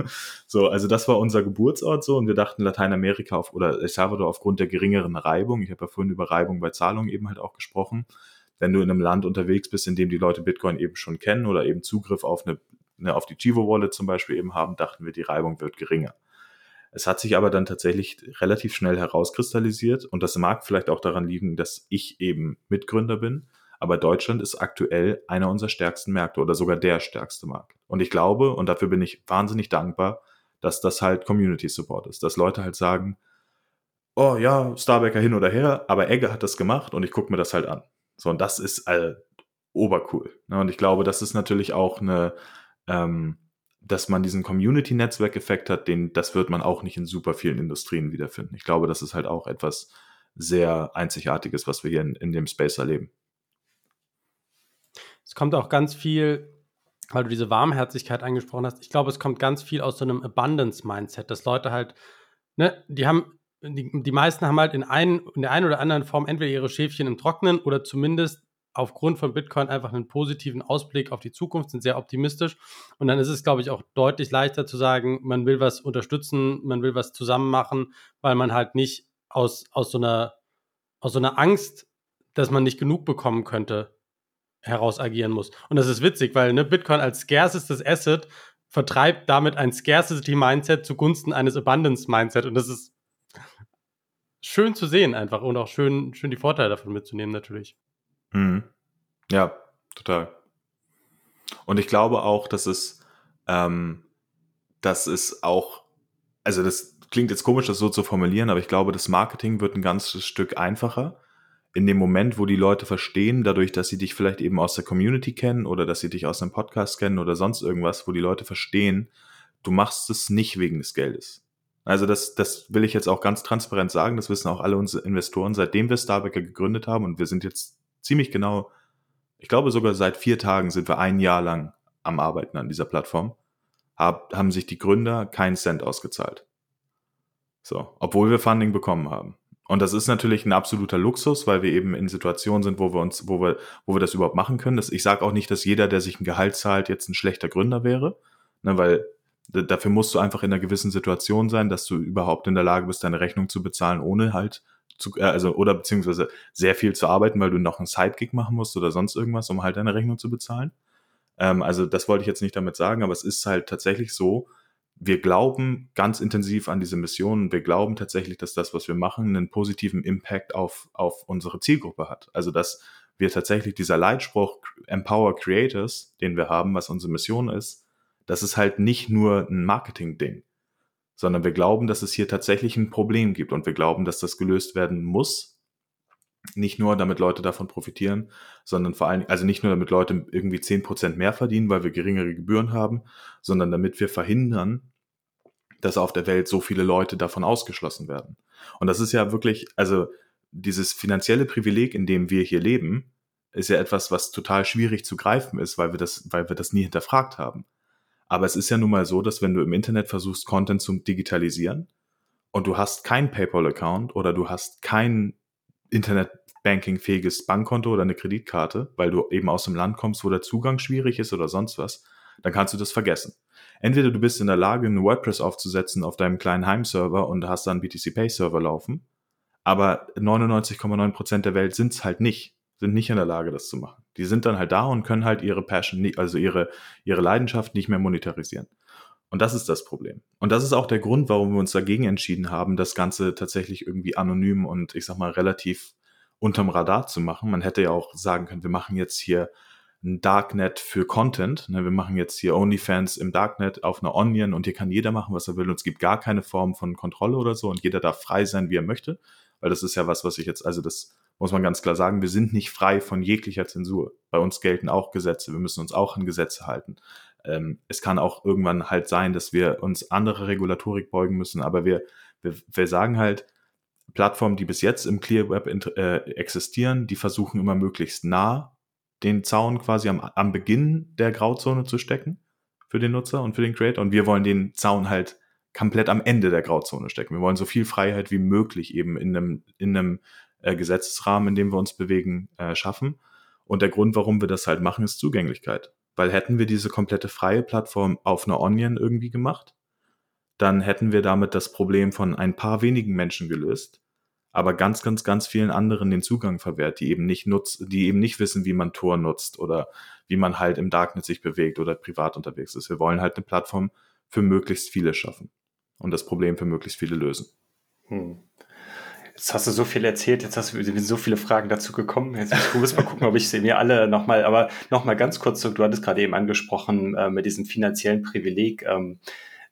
so, also das war unser Geburtsort so und wir dachten Lateinamerika auf, oder El Salvador aufgrund der geringeren Reibung, ich habe ja vorhin über Reibung bei Zahlungen eben halt auch gesprochen, wenn du in einem Land unterwegs bist, in dem die Leute Bitcoin eben schon kennen oder eben Zugriff auf eine, eine auf die Chivo Wallet zum Beispiel eben haben, dachten wir, die Reibung wird geringer. Es hat sich aber dann tatsächlich relativ schnell herauskristallisiert und das mag vielleicht auch daran liegen, dass ich eben Mitgründer bin aber Deutschland ist aktuell einer unserer stärksten Märkte oder sogar der stärkste Markt. Und ich glaube, und dafür bin ich wahnsinnig dankbar, dass das halt Community Support ist. Dass Leute halt sagen, oh ja, Starbacker hin oder her, aber Egge hat das gemacht und ich gucke mir das halt an. So, und das ist äh, obercool. Ne? Und ich glaube, das ist natürlich auch eine, ähm, dass man diesen Community-Netzwerk-Effekt hat, den, das wird man auch nicht in super vielen Industrien wiederfinden. Ich glaube, das ist halt auch etwas sehr Einzigartiges, was wir hier in, in dem Space erleben. Es kommt auch ganz viel, weil du diese Warmherzigkeit angesprochen hast. Ich glaube, es kommt ganz viel aus so einem Abundance-Mindset, dass Leute halt, ne, die haben, die, die meisten haben halt in, ein, in der einen oder anderen Form entweder ihre Schäfchen im Trocknen oder zumindest aufgrund von Bitcoin einfach einen positiven Ausblick auf die Zukunft, sind sehr optimistisch. Und dann ist es, glaube ich, auch deutlich leichter zu sagen, man will was unterstützen, man will was zusammen machen, weil man halt nicht aus, aus, so, einer, aus so einer Angst, dass man nicht genug bekommen könnte, heraus agieren muss. Und das ist witzig, weil ne, Bitcoin als scarcestes Asset vertreibt damit ein Scarcity-Mindset zugunsten eines Abundance-Mindset. Und das ist schön zu sehen einfach und auch schön, schön die Vorteile davon mitzunehmen natürlich. Mhm. Ja, total. Und ich glaube auch, dass es ähm, das ist auch, also das klingt jetzt komisch, das so zu formulieren, aber ich glaube, das Marketing wird ein ganzes Stück einfacher. In dem Moment, wo die Leute verstehen, dadurch, dass sie dich vielleicht eben aus der Community kennen oder dass sie dich aus einem Podcast kennen oder sonst irgendwas, wo die Leute verstehen, du machst es nicht wegen des Geldes. Also das, das will ich jetzt auch ganz transparent sagen, das wissen auch alle unsere Investoren, seitdem wir Starbacker gegründet haben und wir sind jetzt ziemlich genau, ich glaube sogar seit vier Tagen sind wir ein Jahr lang am Arbeiten an dieser Plattform, hab, haben sich die Gründer keinen Cent ausgezahlt. So, obwohl wir Funding bekommen haben. Und das ist natürlich ein absoluter Luxus, weil wir eben in Situationen sind, wo wir uns, wo wir, wo wir das überhaupt machen können. Das, ich sage auch nicht, dass jeder, der sich ein Gehalt zahlt, jetzt ein schlechter Gründer wäre, ne, weil dafür musst du einfach in einer gewissen Situation sein, dass du überhaupt in der Lage bist, deine Rechnung zu bezahlen, ohne halt zu, äh, also oder beziehungsweise sehr viel zu arbeiten, weil du noch einen Sidegig machen musst oder sonst irgendwas, um halt deine Rechnung zu bezahlen. Ähm, also das wollte ich jetzt nicht damit sagen, aber es ist halt tatsächlich so, wir glauben ganz intensiv an diese Mission wir glauben tatsächlich, dass das, was wir machen, einen positiven Impact auf, auf unsere Zielgruppe hat. Also dass wir tatsächlich dieser Leitspruch Empower Creators, den wir haben, was unsere Mission ist, das ist halt nicht nur ein Marketing-Ding, sondern wir glauben, dass es hier tatsächlich ein Problem gibt und wir glauben, dass das gelöst werden muss. Nicht nur, damit Leute davon profitieren, sondern vor allem, also nicht nur, damit Leute irgendwie zehn Prozent mehr verdienen, weil wir geringere Gebühren haben, sondern damit wir verhindern, dass auf der Welt so viele Leute davon ausgeschlossen werden. Und das ist ja wirklich, also dieses finanzielle Privileg, in dem wir hier leben, ist ja etwas, was total schwierig zu greifen ist, weil wir das, weil wir das nie hinterfragt haben. Aber es ist ja nun mal so, dass wenn du im Internet versuchst, Content zu digitalisieren und du hast kein PayPal-Account oder du hast kein Internetbanking-fähiges Bankkonto oder eine Kreditkarte, weil du eben aus dem Land kommst, wo der Zugang schwierig ist oder sonst was, dann kannst du das vergessen. Entweder du bist in der Lage, einen WordPress aufzusetzen auf deinem kleinen Heimserver und hast dann BTC Pay Server laufen, aber 99,9% der Welt sind es halt nicht sind nicht in der Lage, das zu machen. Die sind dann halt da und können halt ihre Passion, also ihre, ihre Leidenschaft nicht mehr monetarisieren. Und das ist das Problem. Und das ist auch der Grund, warum wir uns dagegen entschieden haben, das Ganze tatsächlich irgendwie anonym und ich sag mal relativ unterm Radar zu machen. Man hätte ja auch sagen können, wir machen jetzt hier ein Darknet für Content. Ne? Wir machen jetzt hier OnlyFans im Darknet auf einer Onion und hier kann jeder machen, was er will. Und es gibt gar keine Form von Kontrolle oder so und jeder darf frei sein, wie er möchte. Weil das ist ja was, was ich jetzt, also das muss man ganz klar sagen, wir sind nicht frei von jeglicher Zensur. Bei uns gelten auch Gesetze, wir müssen uns auch an Gesetze halten. Ähm, es kann auch irgendwann halt sein, dass wir uns andere Regulatorik beugen müssen, aber wir, wir, wir sagen halt, Plattformen, die bis jetzt im Clear Web äh, existieren, die versuchen immer möglichst nah den Zaun quasi am, am Beginn der Grauzone zu stecken für den Nutzer und für den Creator. Und wir wollen den Zaun halt komplett am Ende der Grauzone stecken. Wir wollen so viel Freiheit wie möglich eben in einem, in einem äh, Gesetzesrahmen, in dem wir uns bewegen, äh, schaffen. Und der Grund, warum wir das halt machen, ist Zugänglichkeit. Weil hätten wir diese komplette freie Plattform auf einer Onion irgendwie gemacht, dann hätten wir damit das Problem von ein paar wenigen Menschen gelöst, aber ganz, ganz, ganz vielen anderen den Zugang verwehrt, die eben nicht nutzt, die eben nicht wissen, wie man Tor nutzt oder wie man halt im Darknet sich bewegt oder privat unterwegs ist. Wir wollen halt eine Plattform für möglichst viele schaffen und das Problem für möglichst viele lösen. Hm. Jetzt hast du so viel erzählt, jetzt hast du sind so viele Fragen dazu gekommen. Jetzt muss ich mal gucken, ob ich sie mir alle nochmal, aber nochmal ganz kurz, du hattest gerade eben angesprochen äh, mit diesem finanziellen Privileg. Ähm,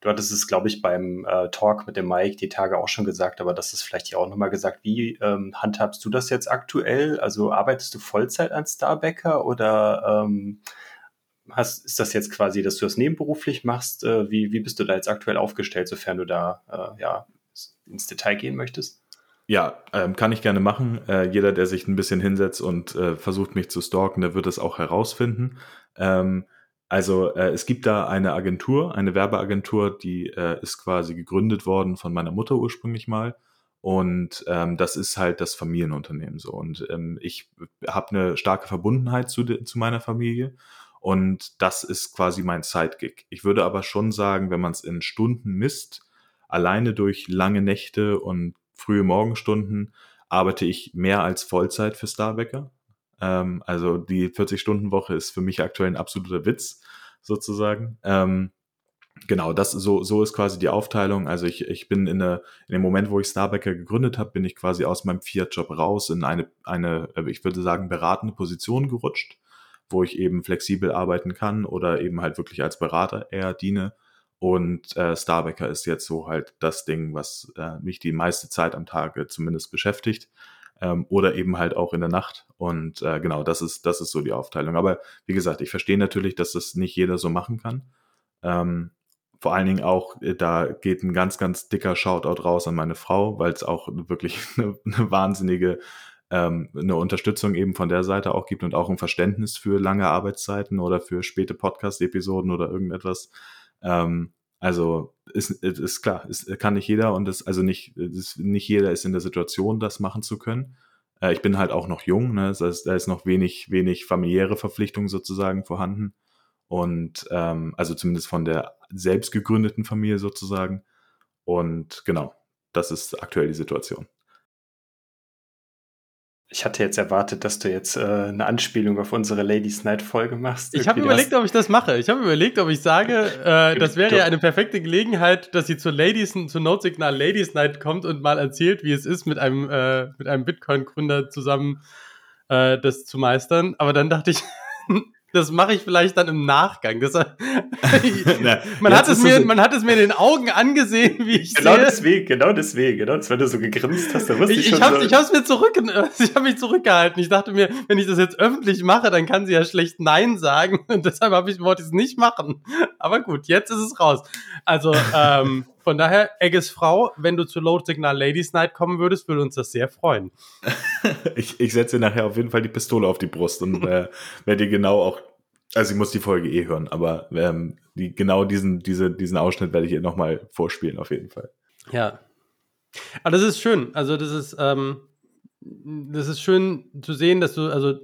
du hattest es, glaube ich, beim äh, Talk mit dem Mike die Tage auch schon gesagt, aber das ist vielleicht hier auch nochmal gesagt. Wie ähm, handhabst du das jetzt aktuell? Also arbeitest du Vollzeit an Starbacker oder ähm, hast, ist das jetzt quasi, dass du das nebenberuflich machst? Äh, wie, wie bist du da jetzt aktuell aufgestellt, sofern du da äh, ja, ins Detail gehen möchtest? Ja, ähm, kann ich gerne machen. Äh, jeder, der sich ein bisschen hinsetzt und äh, versucht, mich zu stalken, der wird es auch herausfinden. Ähm, also äh, es gibt da eine Agentur, eine Werbeagentur, die äh, ist quasi gegründet worden von meiner Mutter ursprünglich mal. Und ähm, das ist halt das Familienunternehmen so. Und ähm, ich habe eine starke Verbundenheit zu, zu meiner Familie. Und das ist quasi mein Sidegig. Ich würde aber schon sagen, wenn man es in Stunden misst, alleine durch lange Nächte und frühe Morgenstunden arbeite ich mehr als Vollzeit für Starbecker. Ähm, also die 40-Stunden-Woche ist für mich aktuell ein absoluter Witz, sozusagen. Ähm, genau, das so, so ist quasi die Aufteilung. Also ich, ich bin in, eine, in dem Moment, wo ich Starbecker gegründet habe, bin ich quasi aus meinem Fiat-Job raus in eine, eine, äh, ich würde sagen, beratende Position gerutscht, wo ich eben flexibel arbeiten kann oder eben halt wirklich als Berater eher diene Und äh, Starbacker ist jetzt so halt das Ding, was äh, mich die meiste Zeit am Tage zumindest beschäftigt. Ähm, oder eben halt auch in der Nacht. Und äh, genau, das ist, das ist so die Aufteilung. Aber wie gesagt, ich verstehe natürlich, dass das nicht jeder so machen kann. Ähm, vor allen Dingen auch, äh, da geht ein ganz, ganz dicker Shoutout raus an meine Frau, weil es auch wirklich eine, <laughs> eine wahnsinnige ähm, eine Unterstützung eben von der Seite auch gibt und auch ein Verständnis für lange Arbeitszeiten oder für späte Podcast-Episoden oder irgendetwas. Ähm, also ist, ist klar, ist, kann nicht jeder und ist also nicht, ist, nicht jeder ist in der Situation, das machen zu können. Äh, ich bin halt auch noch jung, ne? das heißt, da ist noch wenig, wenig familiäre Verpflichtung sozusagen vorhanden. Und ähm, also zumindest von der selbst gegründeten Familie sozusagen. Und genau, das ist aktuell die Situation. Ich hatte jetzt erwartet, dass du jetzt äh, eine Anspielung auf unsere Ladies Night Folge machst. Ich habe überlegt, ob ich das mache. Ich habe überlegt, ob ich sage, äh, das wäre ja eine perfekte Gelegenheit, dass sie zur Ladies, zur Notsignal Ladies Night kommt und mal erzählt, wie es ist, mit einem, äh, mit einem Bitcoin-Gründer zusammen äh, das zu meistern. Aber dann dachte ich, <laughs> das mache ich vielleicht dann im Nachgang. Das, <laughs> <laughs> man, hat es mir, so man hat es mir in den Augen angesehen, wie ich Genau sehe. deswegen, genau deswegen. Genau, wenn du so gegrinst hast, dann wusste ich, ich schon Ich habe mir zurück, <laughs> ich habe mich zurückgehalten. Ich dachte mir, wenn ich das jetzt öffentlich mache, dann kann sie ja schlecht Nein sagen. Und deshalb habe ich, wollte ich es nicht machen. Aber gut, jetzt ist es raus. Also, ähm, von daher, Egges Frau, wenn du zu Load Signal Ladies Night kommen würdest, würde uns das sehr freuen. <laughs> ich, ich setze nachher auf jeden Fall die Pistole auf die Brust und <laughs> äh, werde dir genau auch, also ich muss die Folge eh hören, aber ähm, die, genau diesen, diese, diesen Ausschnitt werde ich ihr nochmal vorspielen, auf jeden Fall. Ja. Aber das ist schön. Also, das ist, ähm, das ist schön zu sehen, dass du, also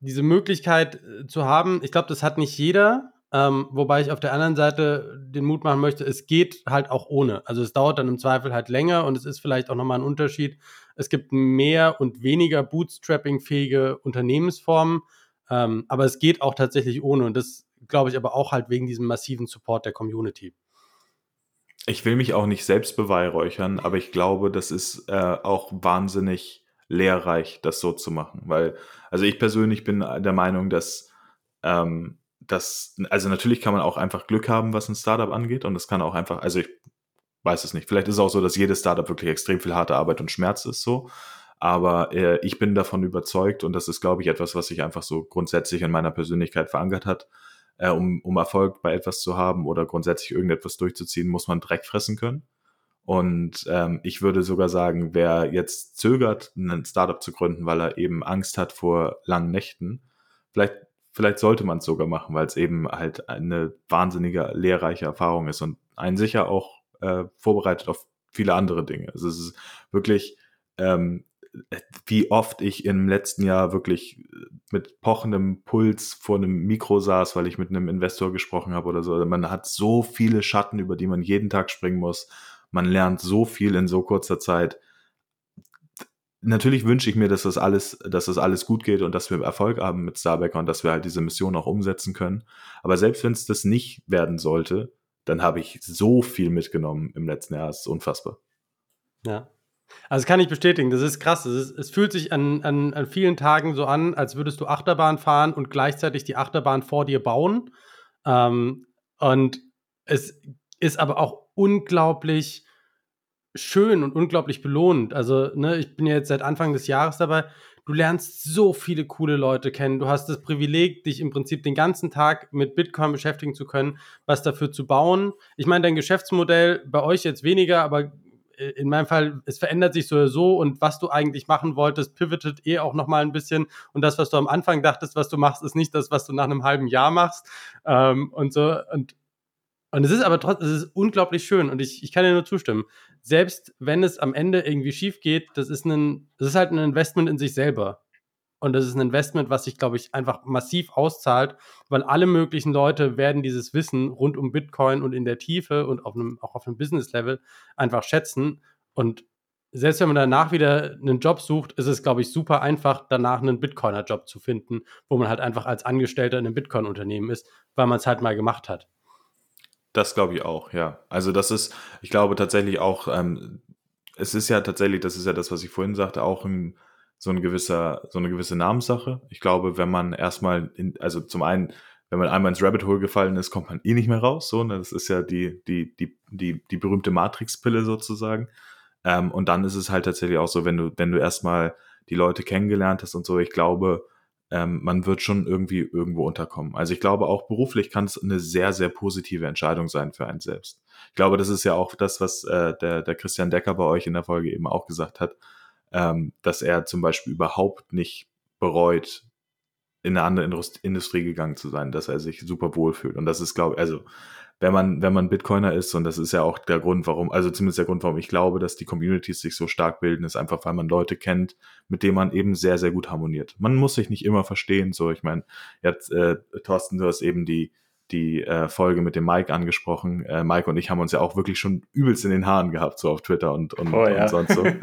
diese Möglichkeit äh, zu haben, ich glaube, das hat nicht jeder, ähm, wobei ich auf der anderen Seite den Mut machen möchte, es geht halt auch ohne. Also es dauert dann im Zweifel halt länger und es ist vielleicht auch nochmal ein Unterschied. Es gibt mehr und weniger Bootstrapping-fähige Unternehmensformen, ähm, aber es geht auch tatsächlich ohne. Und das glaube ich aber auch halt wegen diesem massiven Support der Community. Ich will mich auch nicht selbst beweihräuchern, aber ich glaube, das ist äh, auch wahnsinnig lehrreich, das so zu machen. Weil, also ich persönlich bin der Meinung, dass ähm, das, also natürlich kann man auch einfach Glück haben, was ein Startup angeht und es kann auch einfach, also ich weiß es nicht, vielleicht ist es auch so, dass jedes Startup wirklich extrem viel harte Arbeit und Schmerz ist so, aber äh, ich bin davon überzeugt und das ist, glaube ich, etwas, was sich einfach so grundsätzlich in meiner Persönlichkeit verankert hat, äh, um, um Erfolg bei etwas zu haben oder grundsätzlich irgendetwas durchzuziehen, muss man Dreck fressen können. Und ähm, ich würde sogar sagen, wer jetzt zögert, ein Startup zu gründen, weil er eben Angst hat vor langen Nächten, vielleicht vielleicht sollte man es sogar machen, weil es eben halt eine wahnsinnige, lehrreiche Erfahrung ist und einen sicher auch äh, vorbereitet auf viele andere Dinge. Also es ist wirklich, ähm, wie oft ich im letzten Jahr wirklich mit pochendem Puls vor einem Mikro saß, weil ich mit einem Investor gesprochen habe oder so. Also man hat so viele Schatten, über die man jeden Tag springen muss. Man lernt so viel in so kurzer Zeit natürlich wünsche ich mir, dass das alles, dass das alles gut geht und dass wir Erfolg haben mit Starbacker und dass wir halt diese Mission auch umsetzen können. Aber selbst wenn es das nicht werden sollte, dann habe ich so viel mitgenommen im letzten Jahr. Das ist unfassbar. Ja. Also das kann ich bestätigen, das ist krass. Es, ist, es fühlt sich an, an, an vielen Tagen so an, als würdest du Achterbahn fahren und gleichzeitig die Achterbahn vor dir bauen. Ähm, und es ist aber auch unglaublich schön und unglaublich belohnend. Also, ne, ich bin ja jetzt seit Anfang des Jahres dabei. Du lernst so viele coole Leute kennen. Du hast das Privileg, dich im Prinzip den ganzen Tag mit Bitcoin beschäftigen zu können, was dafür zu bauen. Ich meine, dein Geschäftsmodell bei euch jetzt weniger, aber äh, in meinem Fall, es verändert sich so oder so und was du eigentlich machen wolltest, pivotet eh auch nochmal ein bisschen. Und das, was du am Anfang dachtest, was du machst, ist nicht das, was du nach einem halben Jahr machst. Ähm, und so. Und und es ist aber trotzdem, es ist unglaublich schön und ich, ich kann dir nur zustimmen. Selbst wenn es am Ende irgendwie schief geht, das ist ein, das ist halt ein Investment in sich selber. Und das ist ein Investment, was sich, glaube ich, einfach massiv auszahlt, weil alle möglichen Leute werden dieses Wissen rund um Bitcoin und in der Tiefe und auf einem, auch auf einem Business-Level einfach schätzen. Und selbst wenn man danach wieder einen Job sucht, ist es, glaube ich, super einfach, danach einen Bitcoiner-Job zu finden, wo man halt einfach als Angestellter in einem Bitcoin-Unternehmen ist, weil man es halt mal gemacht hat. Das glaube ich auch, ja. Also das ist, ich glaube tatsächlich auch, ähm, es ist ja tatsächlich, das ist ja das, was ich vorhin sagte, auch ein, so ein gewisser, so eine gewisse Namenssache. Ich glaube, wenn man erstmal, in, also zum einen, wenn man einmal ins Rabbit Hole gefallen ist, kommt man eh nicht mehr raus. So, ne? Das ist ja die, die, die, die, die berühmte Matrix-Pille sozusagen. Ähm, und dann ist es halt tatsächlich auch so, wenn du, wenn du erstmal die Leute kennengelernt hast und so, ich glaube, ähm, man wird schon irgendwie irgendwo unterkommen. Also ich glaube, auch beruflich kann es eine sehr, sehr positive Entscheidung sein für einen selbst. Ich glaube, das ist ja auch das, was äh, der, der Christian Decker bei euch in der Folge eben auch gesagt hat, ähm, dass er zum Beispiel überhaupt nicht bereut, in eine andere Industrie gegangen zu sein, dass er sich super wohl fühlt. Und das ist, glaube ich, also wenn man, wenn man Bitcoiner ist, und das ist ja auch der Grund, warum, also zumindest der Grund, warum ich glaube, dass die Communities sich so stark bilden, ist einfach, weil man Leute kennt, mit denen man eben sehr, sehr gut harmoniert. Man muss sich nicht immer verstehen, so, ich meine, jetzt, äh, Thorsten, du hast eben die, die äh, Folge mit dem Mike angesprochen. Äh, Mike und ich haben uns ja auch wirklich schon übelst in den Haaren gehabt, so auf Twitter und, und, oh, ja. und sonst so. <laughs>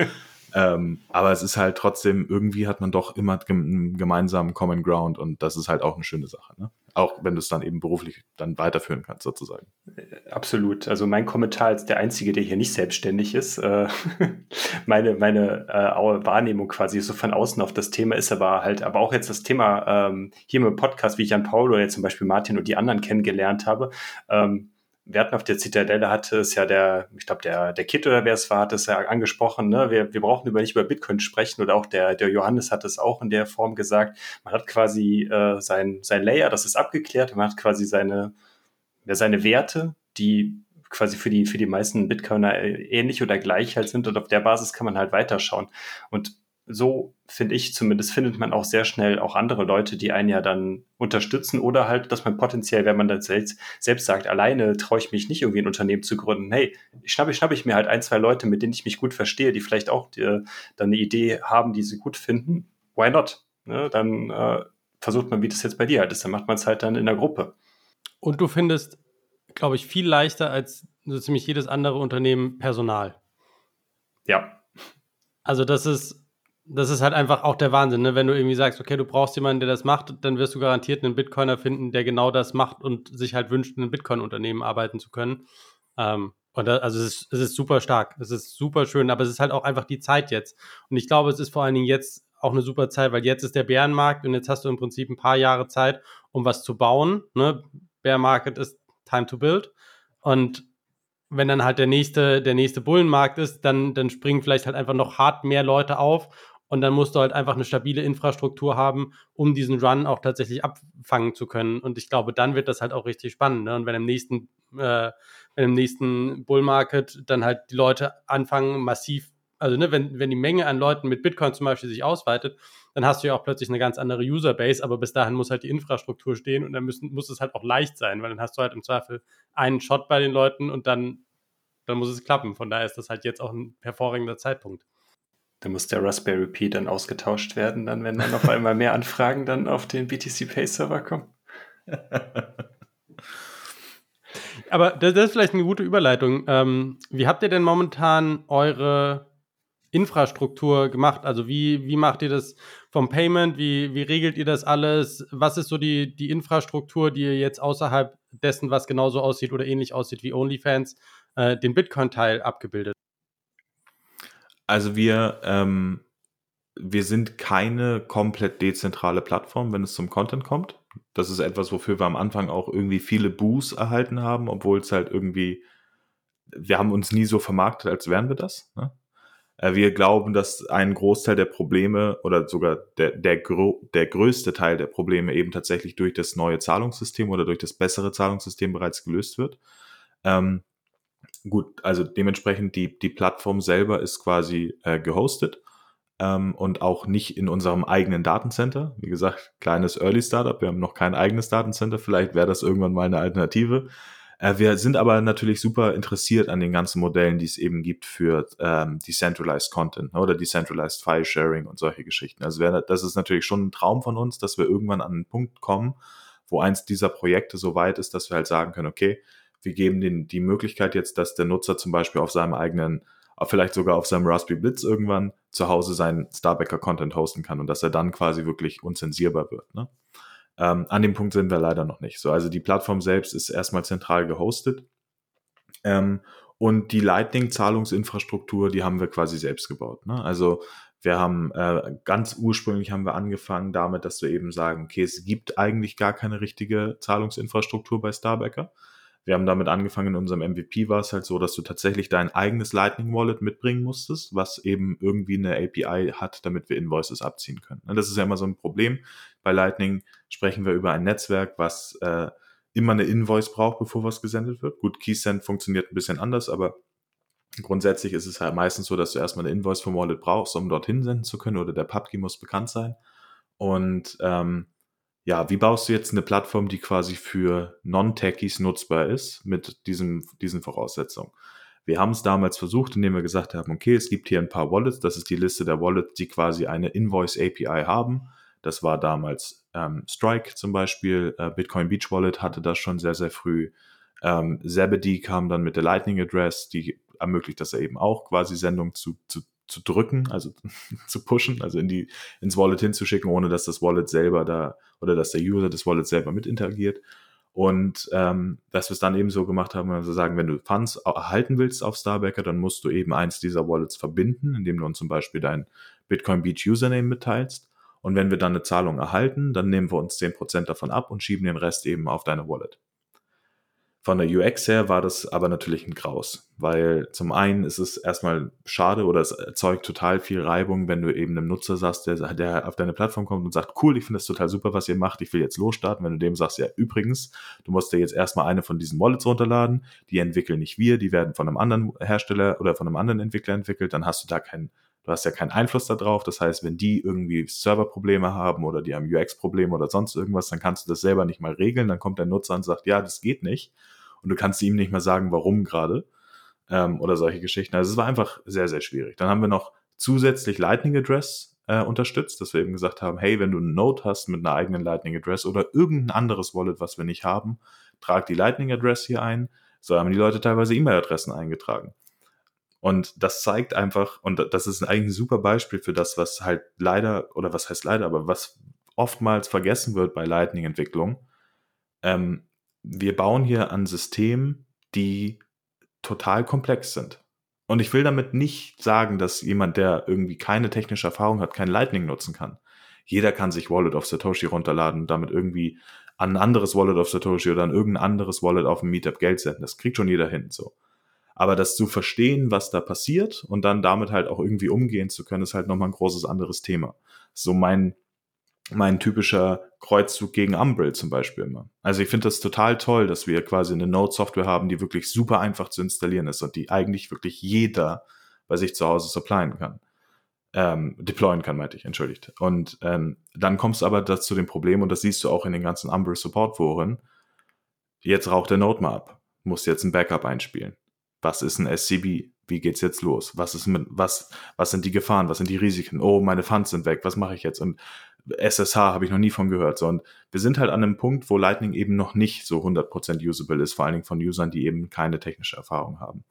Ähm, aber es ist halt trotzdem, irgendwie hat man doch immer einen gemeinsamen Common Ground und das ist halt auch eine schöne Sache. Ne? Auch wenn du es dann eben beruflich dann weiterführen kannst, sozusagen. Äh, absolut. Also mein Kommentar als der Einzige, der hier nicht selbstständig ist, äh, <laughs> meine, meine äh, Wahrnehmung quasi so von außen auf das Thema ist aber halt, aber auch jetzt das Thema ähm, hier im Podcast, wie ich Jan Paul oder jetzt zum Beispiel Martin und die anderen kennengelernt habe, ähm, wir hatten auf der Zitadelle hatte es ja der, ich glaube, der, der Kit oder wer es war, hat es ja angesprochen, ne? wir, wir brauchen über nicht über Bitcoin sprechen oder auch der, der Johannes hat es auch in der Form gesagt. Man hat quasi äh, sein, sein Layer, das ist abgeklärt, man hat quasi seine, ja, seine Werte, die quasi für die, für die meisten Bitcoiner ähnlich oder gleich halt sind und auf der Basis kann man halt weiterschauen. Und so finde ich zumindest, findet man auch sehr schnell auch andere Leute, die einen ja dann unterstützen oder halt, dass man potenziell, wenn man dann selbst, selbst sagt, alleine traue ich mich nicht irgendwie ein Unternehmen zu gründen, hey, schnappe, schnappe ich mir halt ein, zwei Leute, mit denen ich mich gut verstehe, die vielleicht auch die, dann eine Idee haben, die sie gut finden, why not? Ne? Dann äh, versucht man, wie das jetzt bei dir halt ist, dann macht man es halt dann in der Gruppe. Und du findest, glaube ich, viel leichter als so ziemlich jedes andere Unternehmen Personal. Ja. Also das ist das ist halt einfach auch der Wahnsinn, ne? Wenn du irgendwie sagst, okay, du brauchst jemanden, der das macht, dann wirst du garantiert einen Bitcoiner finden, der genau das macht und sich halt wünscht, in einem Bitcoin-Unternehmen arbeiten zu können. Ähm, und da, also es ist, es ist super stark, es ist super schön, aber es ist halt auch einfach die Zeit jetzt. Und ich glaube, es ist vor allen Dingen jetzt auch eine super Zeit, weil jetzt ist der Bärenmarkt und jetzt hast du im Prinzip ein paar Jahre Zeit, um was zu bauen. Ne? Bear Market ist time to build. Und wenn dann halt der nächste, der nächste Bullenmarkt ist, dann, dann springen vielleicht halt einfach noch hart mehr Leute auf und dann musst du halt einfach eine stabile Infrastruktur haben, um diesen Run auch tatsächlich abfangen zu können. Und ich glaube, dann wird das halt auch richtig spannend. Ne? Und wenn im nächsten, äh, wenn im nächsten Bull Market dann halt die Leute anfangen, massiv, also ne, wenn, wenn die Menge an Leuten mit Bitcoin zum Beispiel sich ausweitet, dann hast du ja auch plötzlich eine ganz andere Userbase, aber bis dahin muss halt die Infrastruktur stehen und dann müssen, muss es halt auch leicht sein, weil dann hast du halt im Zweifel einen Shot bei den Leuten und dann, dann muss es klappen. Von daher ist das halt jetzt auch ein hervorragender Zeitpunkt. Da muss der Raspberry Pi dann ausgetauscht werden, dann wenn dann auf einmal mehr Anfragen dann auf den BTC Pay Server kommen. <laughs> Aber das, ist vielleicht eine gute Überleitung. Ähm, wie habt ihr denn momentan eure Infrastruktur gemacht? Also wie, wie macht ihr das vom Payment? Wie, wie regelt ihr das alles? Was ist so die, die Infrastruktur, die ihr jetzt außerhalb dessen, was genauso aussieht oder ähnlich aussieht wie OnlyFans, äh, den Bitcoin-Teil abgebildet? Also wir, ähm, wir sind keine komplett dezentrale Plattform, wenn es zum Content kommt. Das ist etwas, wofür wir am Anfang auch irgendwie viele Boos erhalten haben, obwohl es halt irgendwie, wir haben uns nie so vermarktet, als wären wir das. Ne? Äh, wir glauben, dass ein Großteil der Probleme oder sogar der, der, der größte Teil der Probleme eben tatsächlich durch das neue Zahlungssystem oder durch das bessere Zahlungssystem bereits gelöst wird. Ähm, gut, also dementsprechend die, die Plattform selber ist quasi äh, gehostet ähm, und auch nicht in unserem eigenen Datencenter. Wie gesagt, kleines Early Startup, wir haben noch kein eigenes Datencenter, vielleicht wäre das irgendwann mal eine Alternative. Äh, wir sind aber natürlich super interessiert an den ganzen Modellen, die es eben gibt für ähm, Decentralized Content ne, oder Decentralized File Sharing und solche Geschichten. Also wär, das ist natürlich schon ein Traum von uns, dass wir irgendwann an einen Punkt kommen, wo eins dieser Projekte so weit ist, dass wir halt sagen können, okay, wir geben den die Möglichkeit jetzt, dass der Nutzer zum Beispiel auf seinem eigenen, vielleicht sogar auf seinem Raspberry Blitz irgendwann zu Hause seinen Starbacker Content hosten kann und dass er dann quasi wirklich unzensierbar wird. Ne? Ähm, an dem Punkt sind wir leider noch nicht. So, also die Plattform selbst ist erstmal zentral gehostet. Ähm, und die Lightning-Zahlungsinfrastruktur, die haben wir quasi selbst gebaut. Ne? Also Wir haben äh, ganz ursprünglich haben wir angefangen damit, dass wir eben sagen, okay, es gibt eigentlich gar keine richtige Zahlungsinfrastruktur bei Starbacker. Wir haben damit angefangen, in unserem MVP war es halt so, dass du tatsächlich dein eigenes Lightning Wallet mitbringen musstest, was eben irgendwie eine API hat, damit wir Invoices abziehen können. Das ist ja immer so ein Problem. Bei Lightning sprechen wir über ein Netzwerk, was äh, immer eine Invoice braucht, bevor was gesendet wird. Gut, KeySend funktioniert ein bisschen anders, aber grundsätzlich ist es halt meistens so, dass du erstmal eine Invoice vom Wallet brauchst, um dorthin senden zu können oder der PubKey muss bekannt sein. Und ähm, ja, wie baust du jetzt eine Plattform, die quasi für Non-Techies nutzbar ist mit diesem, diesen Voraussetzungen? Wir haben es damals versucht, indem wir gesagt haben, okay, es gibt hier ein paar Wallets, das ist die Liste der Wallets, die quasi eine Invoice API haben. Das war damals ähm, Strike zum Beispiel, äh, Bitcoin Beach Wallet hatte das schon sehr, sehr früh. Ähm, Zebedee kam dann mit der Lightning Address, die ermöglicht das eben auch, quasi Sendungen zu, zu, zu drücken, also <laughs> zu pushen, also in die, ins Wallet hinzuschicken, ohne dass das Wallet selber da oder dass der User des Wallets selber mit interagiert. Und ähm, dass wir es dann eben so gemacht haben, also sagen, wenn du Funds erhalten willst auf Starbacker, dann musst du eben eins dieser Wallets verbinden, indem du uns zum Beispiel dein Bitcoin Beach Username mitteilst. Und wenn wir dann eine Zahlung erhalten, dann nehmen wir uns 10% davon ab und schieben den Rest eben auf deine Wallet. Von der UX her war das aber natürlich ein Graus, weil zum einen ist es erstmal schade oder es erzeugt total viel Reibung, wenn du eben einem Nutzer sagst, der, der auf deine Plattform kommt und sagt, cool, ich finde das total super, was ihr macht, ich will jetzt losstarten. Wenn du dem sagst, ja, übrigens, du musst dir jetzt erstmal eine von diesen Wallets runterladen, die entwickeln nicht wir, die werden von einem anderen Hersteller oder von einem anderen Entwickler entwickelt, dann hast du da keinen Du hast ja keinen Einfluss darauf. Das heißt, wenn die irgendwie Serverprobleme haben oder die haben UX-Probleme oder sonst irgendwas, dann kannst du das selber nicht mal regeln. Dann kommt der Nutzer und sagt, ja, das geht nicht. Und du kannst ihm nicht mal sagen, warum gerade. Ähm, oder solche Geschichten. Also es war einfach sehr, sehr schwierig. Dann haben wir noch zusätzlich Lightning Address äh, unterstützt, dass wir eben gesagt haben, hey, wenn du einen Node hast mit einer eigenen Lightning Address oder irgendein anderes Wallet, was wir nicht haben, trag die Lightning Address hier ein. So haben die Leute teilweise E-Mail-Adressen eingetragen. Und das zeigt einfach, und das ist eigentlich ein super Beispiel für das, was halt leider, oder was heißt leider, aber was oftmals vergessen wird bei Lightning-Entwicklung. Ähm, wir bauen hier an Systemen, die total komplex sind. Und ich will damit nicht sagen, dass jemand, der irgendwie keine technische Erfahrung hat, kein Lightning nutzen kann. Jeder kann sich Wallet of Satoshi runterladen und damit irgendwie an ein anderes Wallet of Satoshi oder an irgendein anderes Wallet auf dem Meetup Geld senden. Das kriegt schon jeder hin, so. Aber das zu verstehen, was da passiert und dann damit halt auch irgendwie umgehen zu können, ist halt nochmal ein großes anderes Thema. So mein, mein typischer Kreuzzug gegen Umbrel zum Beispiel immer. Also ich finde das total toll, dass wir quasi eine Node-Software haben, die wirklich super einfach zu installieren ist und die eigentlich wirklich jeder bei sich zu Hause supplyen kann. Ähm, deployen kann, meinte ich, entschuldigt. Und ähm, dann kommst du aber das zu dem Problem, und das siehst du auch in den ganzen Umbrel Support Foren, jetzt raucht der Node mal ab, muss jetzt ein Backup einspielen was ist ein SCB? Wie geht's jetzt los? Was ist mit, was, was sind die Gefahren? Was sind die Risiken? Oh, meine Funds sind weg. Was mache ich jetzt? Und SSH habe ich noch nie von gehört. So, und wir sind halt an einem Punkt, wo Lightning eben noch nicht so 100% usable ist, vor allen Dingen von Usern, die eben keine technische Erfahrung haben.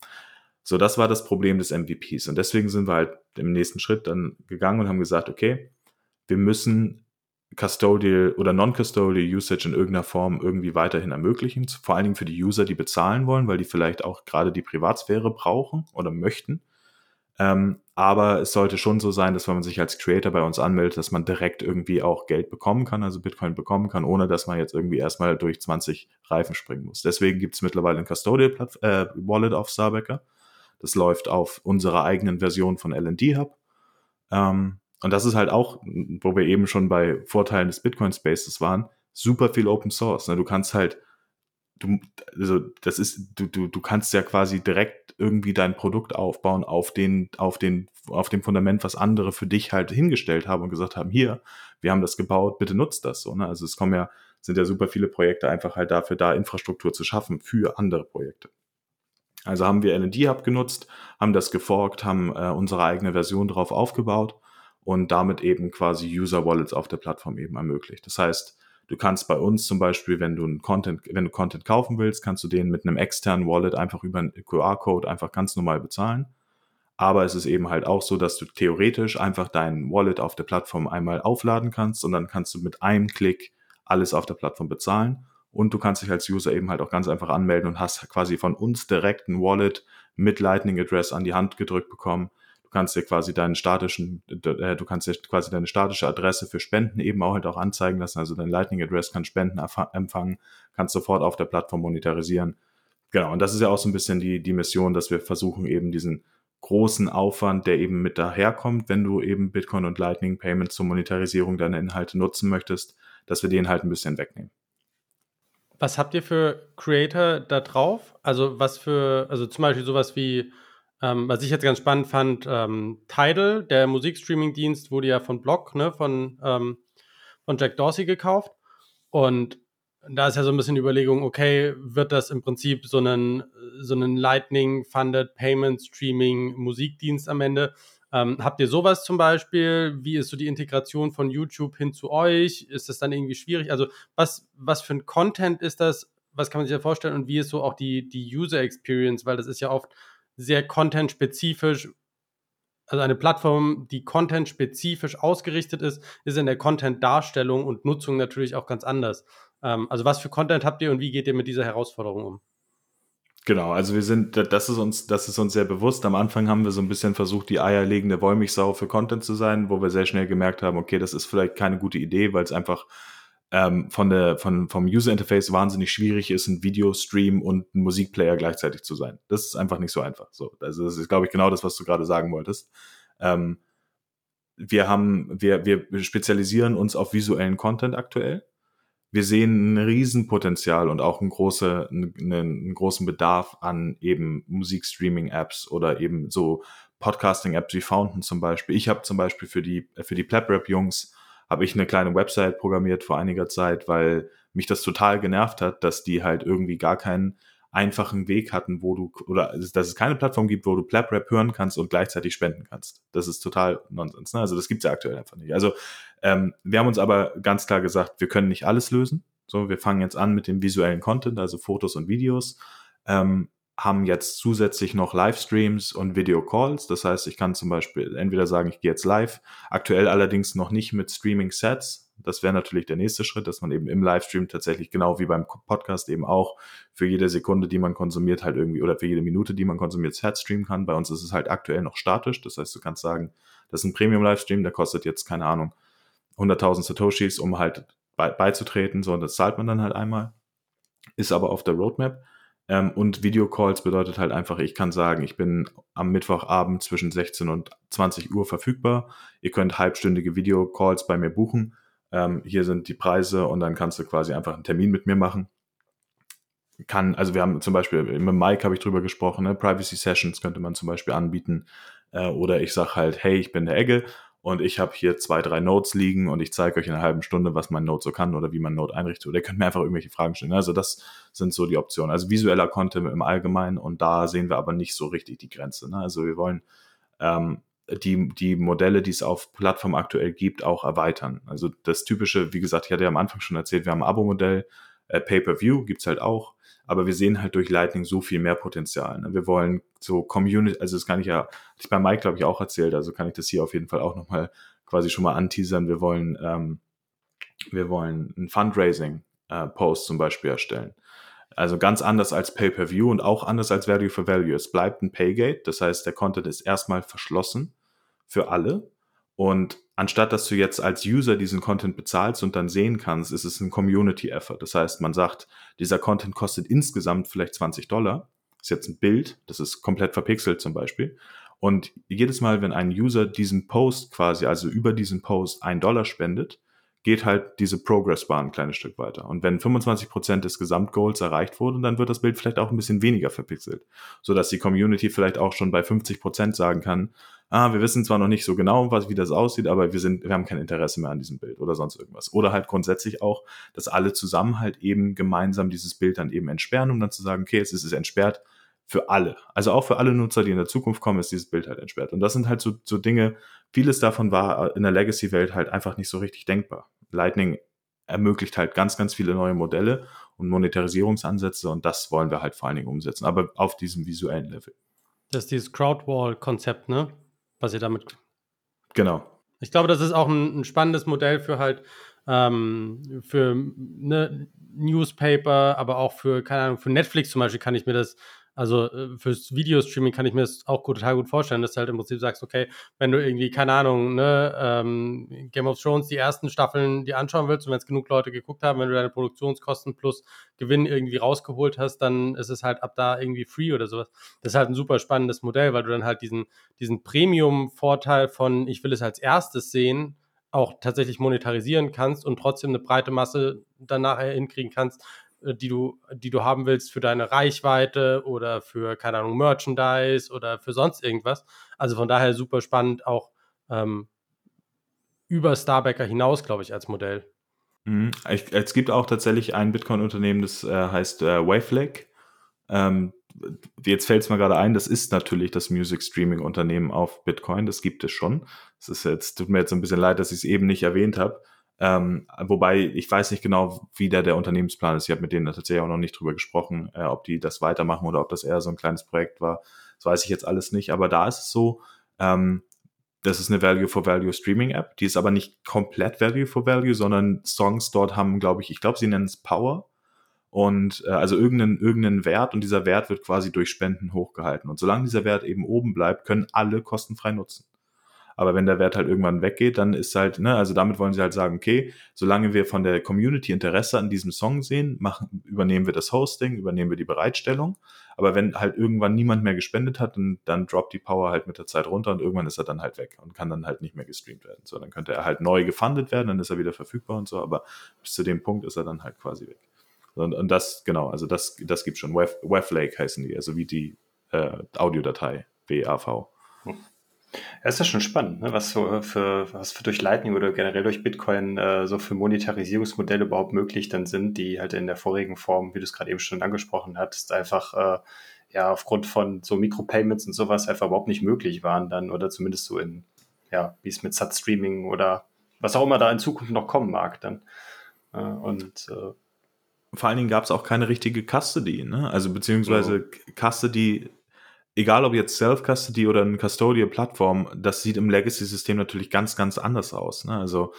So, das war das Problem des MVPs. Und deswegen sind wir halt im nächsten Schritt dann gegangen und haben gesagt, okay, wir müssen Custodial oder Non-Custodial Usage in irgendeiner Form irgendwie weiterhin ermöglichen. Vor allen Dingen für die User, die bezahlen wollen, weil die vielleicht auch gerade die Privatsphäre brauchen oder möchten. Ähm, aber es sollte schon so sein, dass wenn man sich als Creator bei uns anmeldet, dass man direkt irgendwie auch Geld bekommen kann, also Bitcoin bekommen kann, ohne dass man jetzt irgendwie erstmal durch 20 Reifen springen muss. Deswegen gibt es mittlerweile ein Custodial äh, Wallet auf Starbacker. Das läuft auf unserer eigenen Version von LND Hub. Ähm, und das ist halt auch, wo wir eben schon bei Vorteilen des Bitcoin Spaces waren, super viel Open Source. Ne? Du kannst halt, du, also das ist, du, du, du kannst ja quasi direkt irgendwie dein Produkt aufbauen auf den, auf den, auf dem Fundament, was andere für dich halt hingestellt haben und gesagt haben, hier, wir haben das gebaut, bitte nutzt das so. Ne? Also es kommen ja, sind ja super viele Projekte einfach halt dafür da, Infrastruktur zu schaffen für andere Projekte. Also haben wir LND Hub genutzt, haben das geforkt, haben äh, unsere eigene Version drauf aufgebaut und damit eben quasi User Wallets auf der Plattform eben ermöglicht. Das heißt, du kannst bei uns zum Beispiel, wenn du einen Content, wenn du Content kaufen willst, kannst du den mit einem externen Wallet einfach über einen QR-Code einfach ganz normal bezahlen. Aber es ist eben halt auch so, dass du theoretisch einfach dein Wallet auf der Plattform einmal aufladen kannst und dann kannst du mit einem Klick alles auf der Plattform bezahlen. Und du kannst dich als User eben halt auch ganz einfach anmelden und hast quasi von uns direkt ein Wallet mit Lightning Address an die Hand gedrückt bekommen Du kannst dir quasi deinen statischen, äh, du kannst dir quasi deine statische Adresse für Spenden eben auch halt auch anzeigen lassen. Also dein Lightning Address kann Spenden empfangen, kannst sofort auf der Plattform monetarisieren. Genau. Und das ist ja auch so ein bisschen die, die Mission, dass wir versuchen eben diesen großen Aufwand, der eben mit daherkommt, wenn du eben Bitcoin und Lightning Payments zur Monetarisierung deiner Inhalte nutzen möchtest, dass wir den halt ein bisschen wegnehmen. Was habt ihr für Creator da drauf? Also was für, also zum Beispiel sowas wie, ähm, was ich jetzt ganz spannend fand, ähm, Tidal, der Musikstreaming-Dienst, wurde ja von Block, ne, von, ähm, von Jack Dorsey gekauft. Und da ist ja so ein bisschen die Überlegung, okay, wird das im Prinzip so einen, so einen Lightning-Funded Payment Streaming Musikdienst am Ende? Ähm, habt ihr sowas zum Beispiel? Wie ist so die Integration von YouTube hin zu euch? Ist das dann irgendwie schwierig? Also was, was für ein Content ist das? Was kann man sich da vorstellen? Und wie ist so auch die, die User Experience? Weil das ist ja oft sehr content-spezifisch. Also eine Plattform, die content-spezifisch ausgerichtet ist, ist in der Content-Darstellung und Nutzung natürlich auch ganz anders. Ähm, also was für Content habt ihr und wie geht ihr mit dieser Herausforderung um? Genau, also wir sind, das ist uns, das ist uns sehr bewusst. Am Anfang haben wir so ein bisschen versucht, die eierlegende Wollmilchsau für Content zu sein, wo wir sehr schnell gemerkt haben, okay, das ist vielleicht keine gute Idee, weil es einfach ähm, von der, von, vom User Interface wahnsinnig schwierig ist, ein Videostream und ein Musikplayer gleichzeitig zu sein. Das ist einfach nicht so einfach. So, also das ist, glaube ich, genau das, was du gerade sagen wolltest. Ähm, wir haben, wir, wir spezialisieren uns auf visuellen Content aktuell wir sehen ein Riesenpotenzial und auch einen, große, einen, großen Bedarf an eben Musikstreaming-Apps oder eben so Podcasting-Apps wie Fountain zum Beispiel. Ich habe zum Beispiel für die, für die Plaprap-Jungs habe ich eine kleine Website programmiert vor einiger Zeit, weil mich das total genervt hat, dass die halt irgendwie gar keinen einfachen Weg hatten, wo du, oder dass es keine Plattform gibt, wo du PlapRap hören kannst und gleichzeitig spenden kannst. Das ist total Nonsens. Ne? Also das gibt's ja aktuell einfach nicht. Also ähm, wir haben uns aber ganz klar gesagt, wir können nicht alles lösen. So, wir fangen jetzt an mit dem visuellen Content, also Fotos und Videos. Ähm, haben jetzt zusätzlich noch Livestreams und Videocalls. Das heißt, ich kann zum Beispiel entweder sagen, ich gehe jetzt live, aktuell allerdings noch nicht mit Streaming-Sets, das wäre natürlich der nächste Schritt, dass man eben im Livestream tatsächlich genau wie beim Podcast eben auch für jede Sekunde, die man konsumiert, halt irgendwie oder für jede Minute, die man konsumiert, Set streamen kann. Bei uns ist es halt aktuell noch statisch. Das heißt, du kannst sagen, das ist ein Premium-Livestream, der kostet jetzt, keine Ahnung, 100.000 Satoshis, um halt beizutreten. So, und das zahlt man dann halt einmal. Ist aber auf der Roadmap. Ähm, und Videocalls bedeutet halt einfach, ich kann sagen, ich bin am Mittwochabend zwischen 16 und 20 Uhr verfügbar. Ihr könnt halbstündige Videocalls bei mir buchen ähm, hier sind die Preise und dann kannst du quasi einfach einen Termin mit mir machen. Kann, also wir haben zum Beispiel, mit Mike habe ich drüber gesprochen, ne? Privacy Sessions könnte man zum Beispiel anbieten. Äh, oder ich sage halt, hey, ich bin der Egge und ich habe hier zwei, drei Notes liegen und ich zeige euch in einer halben Stunde, was mein Note so kann oder wie man Note einrichtet. Oder ihr könnt mir einfach irgendwelche Fragen stellen. Also das sind so die Optionen. Also visueller Content im Allgemeinen und da sehen wir aber nicht so richtig die Grenze. Ne? Also wir wollen ähm, die, die Modelle, die es auf Plattform aktuell gibt, auch erweitern. Also das typische, wie gesagt, ich hatte ja am Anfang schon erzählt, wir haben ein Abo-Modell, äh, Pay-per-View gibt's halt auch, aber wir sehen halt durch Lightning so viel mehr Potenzial. Ne? Wir wollen so Community, also das kann ich ja, hatte ich bei Mike, glaube ich, auch erzählt, also kann ich das hier auf jeden Fall auch nochmal quasi schon mal anteasern. Wir wollen, ähm, wir wollen ein Fundraising-Post äh, zum Beispiel erstellen. Also ganz anders als Pay-per-View und auch anders als Value for Value. Es bleibt ein Paygate, das heißt, der Content ist erstmal verschlossen für alle. Und anstatt dass du jetzt als User diesen Content bezahlst und dann sehen kannst, ist es ein Community-Effort. Das heißt, man sagt, dieser Content kostet insgesamt vielleicht 20 Dollar. Das ist jetzt ein Bild, das ist komplett verpixelt zum Beispiel. Und jedes Mal, wenn ein User diesen Post quasi, also über diesen Post ein Dollar spendet, geht halt diese Progress-Bar ein kleines Stück weiter. Und wenn 25% des Gesamtgoals erreicht wurde, dann wird das Bild vielleicht auch ein bisschen weniger verpixelt, sodass die Community vielleicht auch schon bei 50% sagen kann, ah, wir wissen zwar noch nicht so genau, was, wie das aussieht, aber wir sind, wir haben kein Interesse mehr an diesem Bild oder sonst irgendwas. Oder halt grundsätzlich auch, dass alle zusammen halt eben gemeinsam dieses Bild dann eben entsperren, um dann zu sagen, okay, jetzt ist es entsperrt für alle. Also auch für alle Nutzer, die in der Zukunft kommen, ist dieses Bild halt entsperrt. Und das sind halt so, so Dinge, vieles davon war in der Legacy-Welt halt einfach nicht so richtig denkbar. Lightning ermöglicht halt ganz, ganz viele neue Modelle und Monetarisierungsansätze und das wollen wir halt vor allen Dingen umsetzen, aber auf diesem visuellen Level. Das ist dieses Crowdwall-Konzept, ne? Was ihr damit. Genau. Ich glaube, das ist auch ein, ein spannendes Modell für halt ähm, für ne, Newspaper, aber auch für, keine Ahnung, für Netflix zum Beispiel kann ich mir das Also äh, fürs Videostreaming kann ich mir das auch gut, total gut vorstellen, dass du halt im Prinzip sagst, okay, wenn du irgendwie, keine Ahnung, ne, ähm, Game of Thrones die ersten Staffeln die anschauen willst und wenn es genug Leute geguckt haben, wenn du deine Produktionskosten plus Gewinn irgendwie rausgeholt hast, dann ist es halt ab da irgendwie free oder sowas. Das ist halt ein super spannendes Modell, weil du dann halt diesen, diesen Premium-Vorteil von ich will es als erstes sehen, auch tatsächlich monetarisieren kannst und trotzdem eine breite Masse dann nachher hinkriegen kannst, die du, die du haben willst für deine Reichweite oder für, keine Ahnung, Merchandise oder für sonst irgendwas. Also von daher super spannend, auch ähm, über Starbacker hinaus, glaube ich, als Modell. Mhm. Ich, es gibt auch tatsächlich ein Bitcoin-Unternehmen, das äh, heißt äh, Wavelake. Ähm, jetzt fällt es mir gerade ein, das ist natürlich das Music Streaming Unternehmen auf Bitcoin, das gibt es schon. Es tut mir jetzt ein bisschen leid, dass ich es eben nicht erwähnt habe. Ähm, wobei ich weiß nicht genau, wie da der Unternehmensplan ist. Ich habe mit denen tatsächlich auch noch nicht drüber gesprochen, äh, ob die das weitermachen oder ob das eher so ein kleines Projekt war. Das weiß ich jetzt alles nicht. Aber da ist es so, ähm, das ist eine Value for Value Streaming App. Die ist aber nicht komplett Value for Value, sondern Songs dort haben, glaube ich, ich glaube, sie nennen es Power. Und äh, also irgendeinen, irgendeinen Wert und dieser Wert wird quasi durch Spenden hochgehalten. Und solange dieser Wert eben oben bleibt, können alle kostenfrei nutzen. Aber wenn der Wert halt irgendwann weggeht, dann ist halt, ne, also damit wollen sie halt sagen, okay, solange wir von der Community Interesse an diesem Song sehen, machen, übernehmen wir das Hosting, übernehmen wir die Bereitstellung. Aber wenn halt irgendwann niemand mehr gespendet hat, dann, dann droppt die Power halt mit der Zeit runter und irgendwann ist er dann halt weg und kann dann halt nicht mehr gestreamt werden. So, dann könnte er halt neu gefundet werden, dann ist er wieder verfügbar und so, aber bis zu dem Punkt ist er dann halt quasi weg. Und, und das, genau, also das, das gibt schon. Wavlake heißen die, also wie die äh, Audiodatei, WAV. Hm. Ja, ist ja schon spannend, ne? was, für, für, was für durch Lightning oder generell durch Bitcoin äh, so für Monetarisierungsmodelle überhaupt möglich dann sind, die halt in der vorigen Form, wie du es gerade eben schon angesprochen hattest, einfach äh, ja aufgrund von so Mikropayments und sowas einfach überhaupt nicht möglich waren dann oder zumindest so in, ja, wie es mit Sat-Streaming oder was auch immer da in Zukunft noch kommen mag dann. Äh, und äh, vor allen Dingen gab es auch keine richtige Custody, ne? Also beziehungsweise oh. Custody egal ob jetzt Self-Custody oder eine Custodial-Plattform, das sieht im Legacy-System natürlich ganz, ganz anders aus. Ne? Also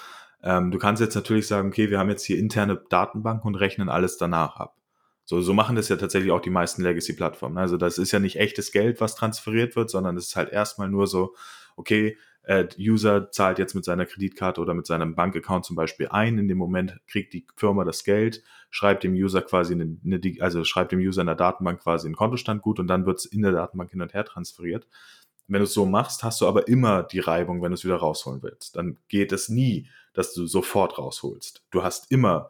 ähm, du kannst jetzt natürlich sagen, okay, wir haben jetzt hier interne Datenbanken und rechnen alles danach ab. So, so machen das ja tatsächlich auch die meisten Legacy-Plattformen. Ne? Also das ist ja nicht echtes Geld, was transferiert wird, sondern es ist halt erstmal nur so, okay, äh, User zahlt jetzt mit seiner Kreditkarte oder mit seinem Bankaccount zum Beispiel ein. In dem Moment kriegt die Firma das Geld, schreibt dem User quasi eine, eine also schreibt dem User in der Datenbank quasi einen Kontostand gut und dann wird es in der Datenbank hin und her transferiert. Wenn du es so machst, hast du aber immer die Reibung, wenn du es wieder rausholen willst. Dann geht es nie, dass du sofort rausholst. Du hast immer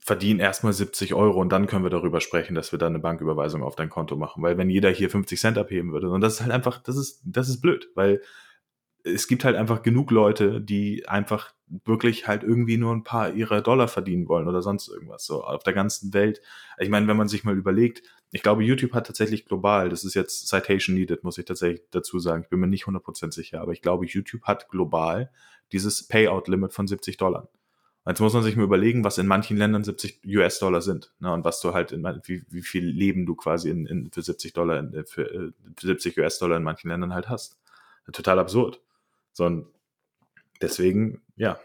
verdien erstmal 70 Euro und dann können wir darüber sprechen, dass wir dann eine Banküberweisung auf dein Konto machen. Weil wenn jeder hier 50 Cent abheben würde, und das ist halt einfach, das ist, das ist blöd, weil es gibt halt einfach genug Leute, die einfach wirklich halt irgendwie nur ein paar ihrer Dollar verdienen wollen oder sonst irgendwas, so auf der ganzen Welt. Ich meine, wenn man sich mal überlegt, ich glaube, YouTube hat tatsächlich global, das ist jetzt Citation Needed, muss ich tatsächlich dazu sagen, ich bin mir nicht 100% sicher, aber ich glaube, YouTube hat global dieses Payout-Limit von 70 Dollar. Jetzt muss man sich mal überlegen, was in manchen Ländern 70 US-Dollar sind. Ne, und was du halt, in, wie, wie viel Leben du quasi in, in, für 70 Dollar, in, für, für 70 US-Dollar in manchen Ländern halt hast. Total absurd. Sondern deswegen, ja,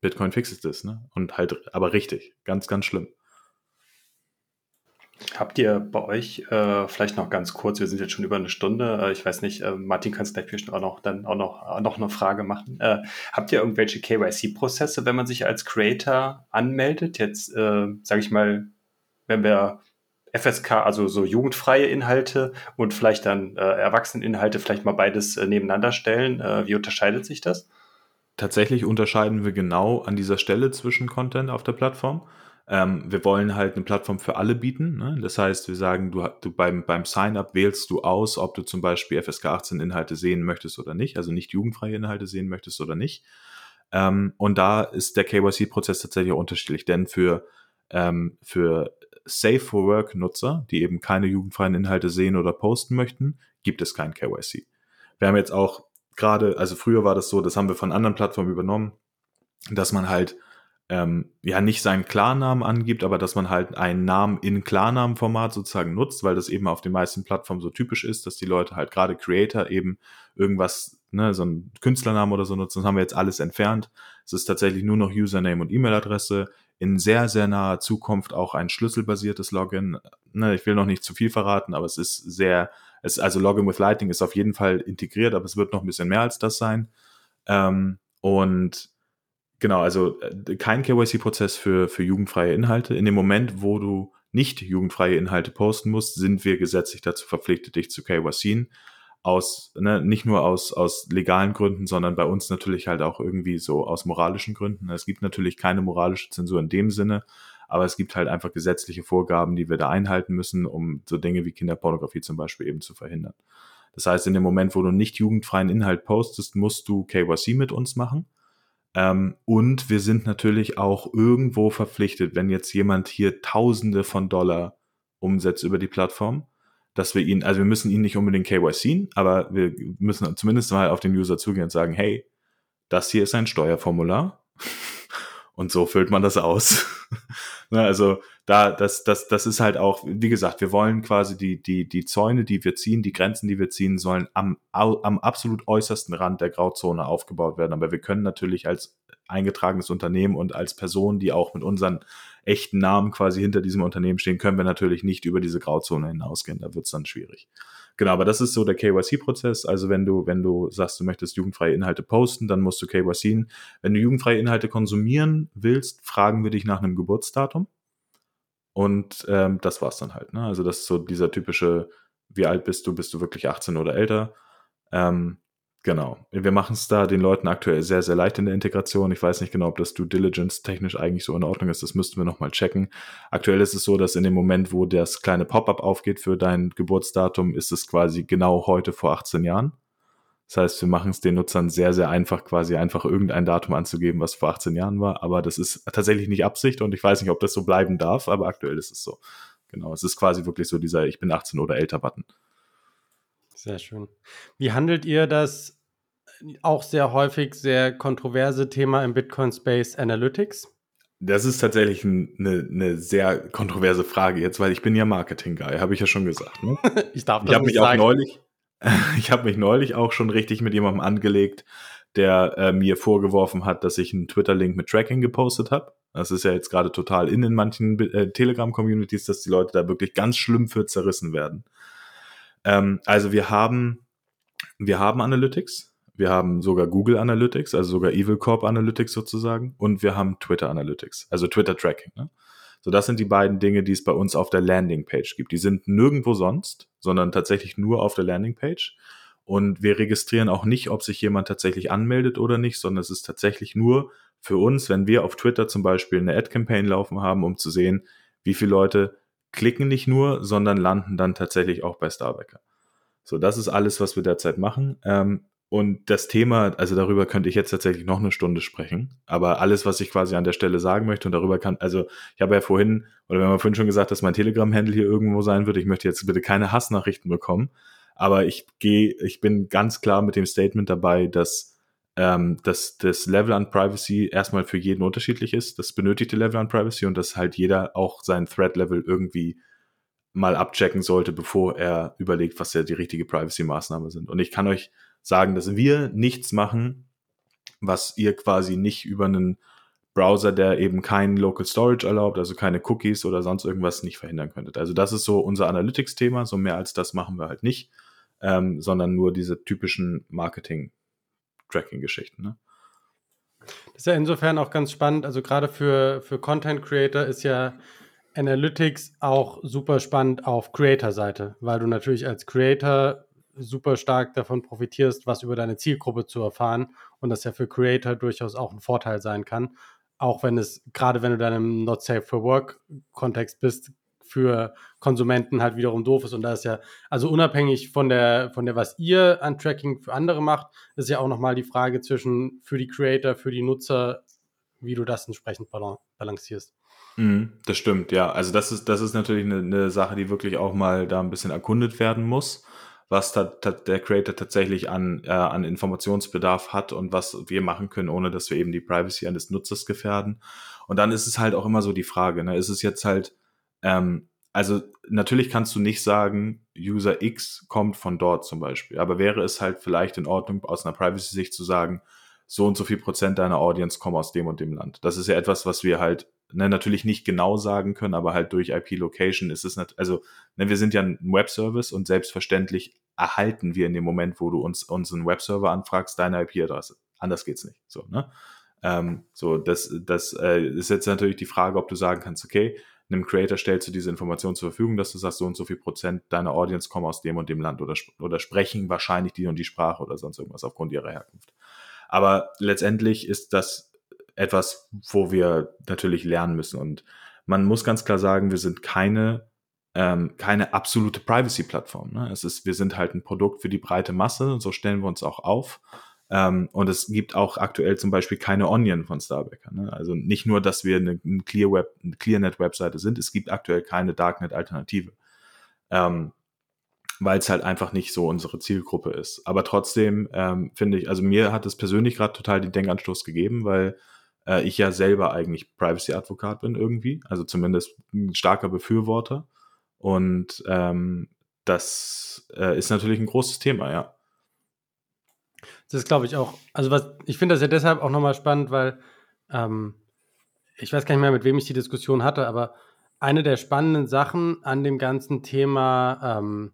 Bitcoin fixt das, ne? Und halt, aber richtig, ganz, ganz schlimm. Habt ihr bei euch äh, vielleicht noch ganz kurz, wir sind jetzt schon über eine Stunde, äh, ich weiß nicht, äh, Martin kannst gleich auch noch dann auch noch, auch noch eine Frage machen. Äh, habt ihr irgendwelche KYC-Prozesse, wenn man sich als Creator anmeldet? Jetzt, äh, sage ich mal, wenn wir FSK, also so jugendfreie Inhalte und vielleicht dann äh, Erwachseneninhalte vielleicht mal beides äh, nebeneinander stellen. Äh, wie unterscheidet sich das? Tatsächlich unterscheiden wir genau an dieser Stelle zwischen Content auf der Plattform. Ähm, wir wollen halt eine Plattform für alle bieten. Ne? Das heißt, wir sagen, du, du beim, beim Sign-up wählst du aus, ob du zum Beispiel FSK 18 Inhalte sehen möchtest oder nicht, also nicht jugendfreie Inhalte sehen möchtest oder nicht. Ähm, und da ist der KYC-Prozess tatsächlich unterschiedlich, denn für, ähm, für Safe for Work Nutzer, die eben keine jugendfreien Inhalte sehen oder posten möchten, gibt es kein KYC. Wir haben jetzt auch gerade, also früher war das so, das haben wir von anderen Plattformen übernommen, dass man halt ähm, ja nicht seinen Klarnamen angibt, aber dass man halt einen Namen in Klarnamenformat sozusagen nutzt, weil das eben auf den meisten Plattformen so typisch ist, dass die Leute halt gerade Creator eben irgendwas, ne, so einen Künstlernamen oder so nutzen. Das haben wir jetzt alles entfernt. Es ist tatsächlich nur noch Username und E-Mail-Adresse in sehr, sehr naher Zukunft auch ein schlüsselbasiertes Login. Ne, ich will noch nicht zu viel verraten, aber es ist sehr, es, also Login with Lightning ist auf jeden Fall integriert, aber es wird noch ein bisschen mehr als das sein. Ähm, und genau, also äh, kein KYC-Prozess für, für jugendfreie Inhalte. In dem Moment, wo du nicht jugendfreie Inhalte posten musst, sind wir gesetzlich dazu verpflichtet, dich zu KYCen aus, ne, nicht nur aus, aus legalen Gründen, sondern bei uns natürlich halt auch irgendwie so aus moralischen Gründen. Es gibt natürlich keine moralische Zensur in dem Sinne, aber es gibt halt einfach gesetzliche Vorgaben, die wir da einhalten müssen, um so Dinge wie Kinderpornografie zum Beispiel eben zu verhindern. Das heißt, in dem Moment, wo du nicht jugendfreien Inhalt postest, musst du KYC mit uns machen. Ähm, und wir sind natürlich auch irgendwo verpflichtet, wenn jetzt jemand hier Tausende von Dollar umsetzt über die Plattform, dass wir ihn, also wir müssen ihn nicht unbedingt KYC, aber wir müssen zumindest mal auf den User zugehen und sagen, hey, das hier ist ein Steuerformular <laughs> und so füllt man das aus. <laughs> Also da, das, das, das ist halt auch, wie gesagt, wir wollen quasi die, die, die Zäune, die wir ziehen, die Grenzen, die wir ziehen, sollen am, am absolut äußersten Rand der Grauzone aufgebaut werden. Aber wir können natürlich als eingetragenes Unternehmen und als Person, die auch mit unseren echten Namen quasi hinter diesem Unternehmen stehen, können wir natürlich nicht über diese Grauzone hinausgehen. Da wird es dann schwierig. Genau, aber das ist so der KYC-Prozess. Also wenn du, wenn du sagst, du möchtest jugendfreie Inhalte posten, dann musst du KYCen. Wenn du jugendfreie Inhalte konsumieren willst, fragen wir dich nach einem Geburtsdatum. Und ähm, das war's dann halt. Ne? Also das ist so dieser typische, wie alt bist du, bist du wirklich 18 oder älter? Ähm, Genau. Wir machen es da den Leuten aktuell sehr, sehr leicht in der Integration. Ich weiß nicht genau, ob das Due Diligence technisch eigentlich so in Ordnung ist. Das müssten wir nochmal checken. Aktuell ist es so, dass in dem Moment, wo das kleine Pop-up aufgeht für dein Geburtsdatum, ist es quasi genau heute vor 18 Jahren. Das heißt, wir machen es den Nutzern sehr, sehr einfach, quasi einfach irgendein Datum anzugeben, was vor 18 Jahren war. Aber das ist tatsächlich nicht Absicht und ich weiß nicht, ob das so bleiben darf, aber aktuell ist es so. Genau. Es ist quasi wirklich so dieser Ich bin 18 oder älter Button. Sehr schön. Wie handelt ihr das auch sehr häufig sehr kontroverse Thema im Bitcoin Space Analytics? Das ist tatsächlich eine, eine sehr kontroverse Frage jetzt, weil ich bin ja Marketing-Guy, habe ich ja schon gesagt. Ne? <laughs> ich darf das <laughs> ich habe mich sagen. auch neulich, ich habe mich neulich auch schon richtig mit jemandem angelegt, der äh, mir vorgeworfen hat, dass ich einen Twitter-Link mit Tracking gepostet habe. Das ist ja jetzt gerade total in in manchen äh, Telegram-Communities, dass die Leute da wirklich ganz schlimm für zerrissen werden. Ähm, also wir haben, wir haben Analytics. Wir haben sogar Google Analytics, also sogar Evil Corp Analytics sozusagen. Und wir haben Twitter Analytics, also Twitter Tracking. Ne? So, das sind die beiden Dinge, die es bei uns auf der Landingpage gibt. Die sind nirgendwo sonst, sondern tatsächlich nur auf der Landingpage. Und wir registrieren auch nicht, ob sich jemand tatsächlich anmeldet oder nicht, sondern es ist tatsächlich nur für uns, wenn wir auf Twitter zum Beispiel eine Ad-Campaign laufen haben, um zu sehen, wie viele Leute klicken nicht nur, sondern landen dann tatsächlich auch bei Starbacker. So, das ist alles, was wir derzeit machen. Ähm, und das Thema, also darüber könnte ich jetzt tatsächlich noch eine Stunde sprechen. Aber alles, was ich quasi an der Stelle sagen möchte und darüber kann, also ich habe ja vorhin, oder wir haben vorhin schon gesagt, dass mein Telegram-Handle hier irgendwo sein wird. Ich möchte jetzt bitte keine Hassnachrichten bekommen. Aber ich gehe, ich bin ganz klar mit dem Statement dabei, dass, ähm, dass das Level an Privacy erstmal für jeden unterschiedlich ist, das benötigte Level an Privacy und dass halt jeder auch sein Threat-Level irgendwie mal abchecken sollte, bevor er überlegt, was ja die richtige Privacy-Maßnahme sind. Und ich kann euch sagen, dass wir nichts machen, was ihr quasi nicht über einen Browser, der eben kein Local Storage erlaubt, also keine Cookies oder sonst irgendwas nicht verhindern könntet. Also das ist so unser Analytics-Thema, so mehr als das machen wir halt nicht, ähm, sondern nur diese typischen Marketing-Tracking-Geschichten. Ne? Das ist ja insofern auch ganz spannend, also gerade für, für Content Creator ist ja Analytics auch super spannend auf Creator-Seite, weil du natürlich als Creator super stark davon profitierst, was über deine Zielgruppe zu erfahren und das ja für Creator durchaus auch ein Vorteil sein kann. Auch wenn es, gerade wenn du dann im Not Safe for Work Kontext bist, für Konsumenten halt wiederum doof ist. Und da ist ja, also unabhängig von der, von der, was ihr an Tracking für andere macht, ist ja auch nochmal die Frage zwischen für die Creator, für die Nutzer, wie du das entsprechend balancierst. Mhm, das stimmt, ja. Also das ist, das ist natürlich eine, eine Sache, die wirklich auch mal da ein bisschen erkundet werden muss was der Creator tatsächlich an, äh, an Informationsbedarf hat und was wir machen können, ohne dass wir eben die Privacy eines Nutzers gefährden. Und dann ist es halt auch immer so die Frage, ne, ist es jetzt halt, ähm, also natürlich kannst du nicht sagen, User X kommt von dort zum Beispiel, aber wäre es halt vielleicht in Ordnung, aus einer Privacy-Sicht zu sagen, so und so viel Prozent deiner Audience kommen aus dem und dem Land. Das ist ja etwas, was wir halt ne, natürlich nicht genau sagen können, aber halt durch IP-Location ist es nicht, also ne, wir sind ja ein Webservice und selbstverständlich erhalten wir in dem Moment, wo du uns unseren Webserver anfragst, deine IP-Adresse. Anders geht's nicht. So, ne? Ähm, so, das, das äh, ist jetzt natürlich die Frage, ob du sagen kannst, okay, einem Creator stellst du diese Information zur Verfügung, dass du sagst, so und so viel Prozent deiner Audience kommen aus dem und dem Land oder, oder sprechen wahrscheinlich die und die Sprache oder sonst irgendwas aufgrund ihrer Herkunft. Aber letztendlich ist das etwas, wo wir natürlich lernen müssen. Und man muss ganz klar sagen, wir sind keine, ähm, keine absolute Privacy-Plattform. Ne? Es ist, wir sind halt ein Produkt für die breite Masse, so stellen wir uns auch auf. Ähm, und es gibt auch aktuell zum Beispiel keine Onion von Starbacker. Ne? Also nicht nur, dass wir eine, eine Clear Web, eine ClearNet-Webseite sind, es gibt aktuell keine Darknet-Alternative. Ähm, weil es halt einfach nicht so unsere Zielgruppe ist. Aber trotzdem ähm, finde ich, also mir hat es persönlich gerade total den Denkanstoß gegeben, weil äh, ich ja selber eigentlich Privacy-Advokat bin irgendwie, also zumindest ein starker Befürworter. Und ähm, das äh, ist natürlich ein großes Thema, ja. Das glaube ich, auch, also was, ich finde das ja deshalb auch nochmal spannend, weil ähm, ich weiß gar nicht mehr, mit wem ich die Diskussion hatte, aber eine der spannenden Sachen an dem ganzen Thema ähm,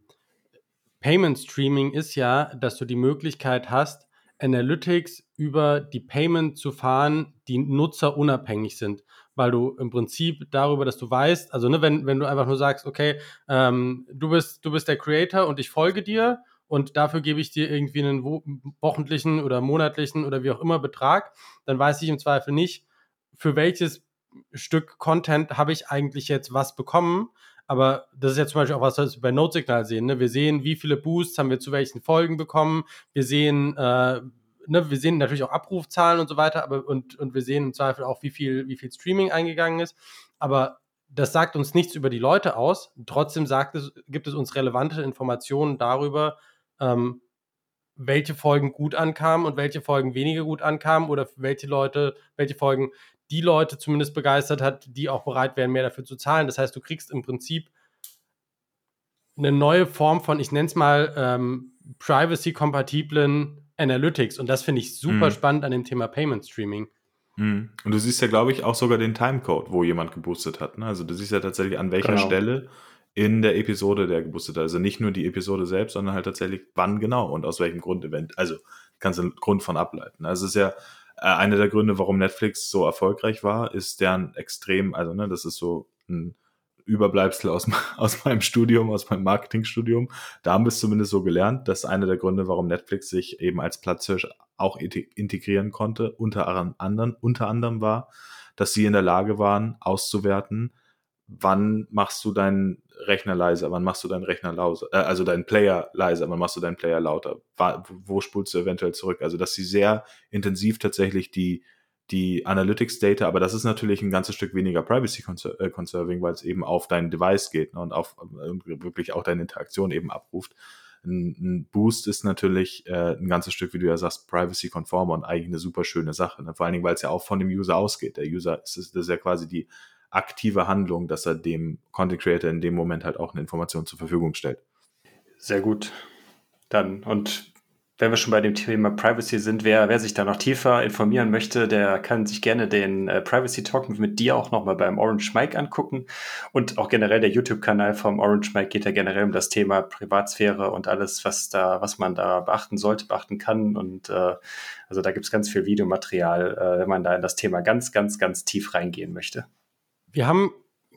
Payment Streaming ist ja, dass du die Möglichkeit hast, Analytics über die Payment zu fahren, die nutzerunabhängig sind. Weil du im Prinzip darüber, dass du weißt, also ne, wenn, wenn du einfach nur sagst, okay, ähm, du, bist, du bist der Creator und ich folge dir und dafür gebe ich dir irgendwie einen wo wochentlichen oder monatlichen oder wie auch immer Betrag, dann weiß ich im Zweifel nicht, für welches Stück Content habe ich eigentlich jetzt was bekommen. Aber das ist ja zum Beispiel auch was, was wir bei Notesignal sehen. Ne? Wir sehen, wie viele Boosts haben wir zu welchen Folgen bekommen. Wir sehen, äh, ne, wir sehen natürlich auch Abrufzahlen und so weiter, aber und, und wir sehen im Zweifel auch, wie viel, wie viel Streaming eingegangen ist. Aber das sagt uns nichts über die Leute aus. Trotzdem sagt es, gibt es uns relevante Informationen darüber, ähm, welche Folgen gut ankamen und welche Folgen weniger gut ankamen oder welche Leute, welche Folgen die Leute zumindest begeistert hat, die auch bereit wären, mehr dafür zu zahlen. Das heißt, du kriegst im Prinzip eine neue Form von, ich nenne es mal, ähm, privacy-kompatiblen Analytics. Und das finde ich super mhm. spannend an dem Thema Payment Streaming. Mhm. Und du siehst ja, glaube ich, auch sogar den Timecode, wo jemand geboostet hat. Ne? Also du siehst ja tatsächlich, an welcher genau. Stelle in der Episode der geboostet hat. Also nicht nur die Episode selbst, sondern halt tatsächlich wann genau und aus welchem Grund event. Also kannst du einen Grund von ableiten. Also es ist ja äh, einer der Gründe, warum Netflix so erfolgreich war, ist deren extrem, also ne, das ist so ein Überbleibsel aus, <laughs> aus meinem Studium, aus meinem Marketingstudium. Da haben wir es zumindest so gelernt, dass einer der Gründe, warum Netflix sich eben als Platzhirsch auch integrieren konnte, unter anderem, unter anderem war, dass sie in der Lage waren, auszuwerten, wann machst du deinen Rechner leiser, wann machst du deinen Rechner lauter, äh, also deinen Player leiser, wann machst du deinen Player lauter, wo spulst du eventuell zurück? Also, dass sie sehr intensiv tatsächlich die, die Analytics-Data, aber das ist natürlich ein ganzes Stück weniger Privacy-Conserving, äh, weil es eben auf dein Device geht ne, und auf äh, wirklich auch deine Interaktion eben abruft. Ein, ein Boost ist natürlich äh, ein ganzes Stück, wie du ja sagst, privacy-konform und eigentlich eine super schöne Sache. Ne? Vor allen Dingen, weil es ja auch von dem User ausgeht. Der User, ist, das ist ja quasi die aktive Handlung, dass er dem Content Creator in dem Moment halt auch eine Information zur Verfügung stellt. Sehr gut. Dann, und wenn wir schon bei dem Thema Privacy sind, wer, wer sich da noch tiefer informieren möchte, der kann sich gerne den äh, Privacy Talk mit dir auch nochmal beim Orange Mike angucken. Und auch generell der YouTube-Kanal vom Orange Mike geht ja generell um das Thema Privatsphäre und alles, was da, was man da beachten sollte, beachten kann. Und äh, also da gibt es ganz viel Videomaterial, äh, wenn man da in das Thema ganz, ganz, ganz tief reingehen möchte. Wir haben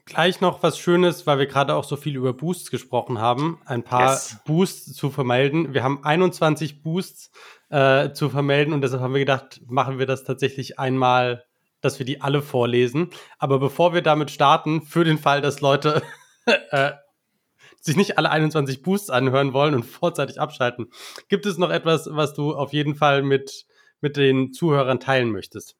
gleich noch was Schönes, weil wir gerade auch so viel über Boosts gesprochen haben, ein paar yes. Boosts zu vermelden. Wir haben 21 Boosts äh, zu vermelden und deshalb haben wir gedacht, machen wir das tatsächlich einmal, dass wir die alle vorlesen. Aber bevor wir damit starten, für den Fall, dass Leute <laughs> äh, sich nicht alle 21 Boosts anhören wollen und vorzeitig abschalten, gibt es noch etwas, was du auf jeden Fall mit, mit den Zuhörern teilen möchtest?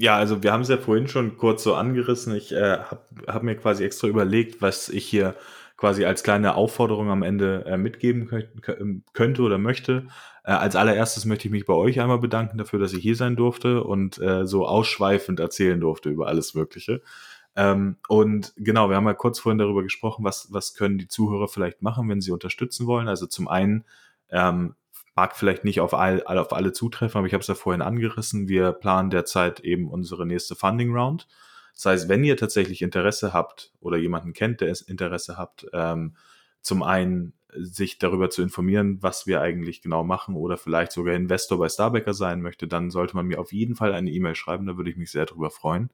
Ja, also wir haben es ja vorhin schon kurz so angerissen. Ich äh, habe hab mir quasi extra überlegt, was ich hier quasi als kleine Aufforderung am Ende äh, mitgeben ähm, könnte oder möchte. Äh, als allererstes möchte ich mich bei euch einmal bedanken dafür, dass ich hier sein durfte und äh, so ausschweifend erzählen durfte über alles Mögliche. Ähm, und genau, wir haben ja kurz vorhin darüber gesprochen, was, was können die Zuhörer vielleicht machen, wenn sie unterstützen wollen. Also zum einen ähm, mag vielleicht nicht auf, all, auf alle zutreffen, aber ich habe es ja vorhin angerissen. Wir planen derzeit eben unsere nächste Funding Round. Das heißt, wenn ihr tatsächlich Interesse habt oder jemanden kennt, der es Interesse habt, ähm, zum einen sich darüber zu informieren, was wir eigentlich genau machen oder vielleicht sogar Investor bei Starbacker sein möchte, dann sollte man mir auf jeden Fall eine E-Mail schreiben, da würde ich mich sehr drüber freuen.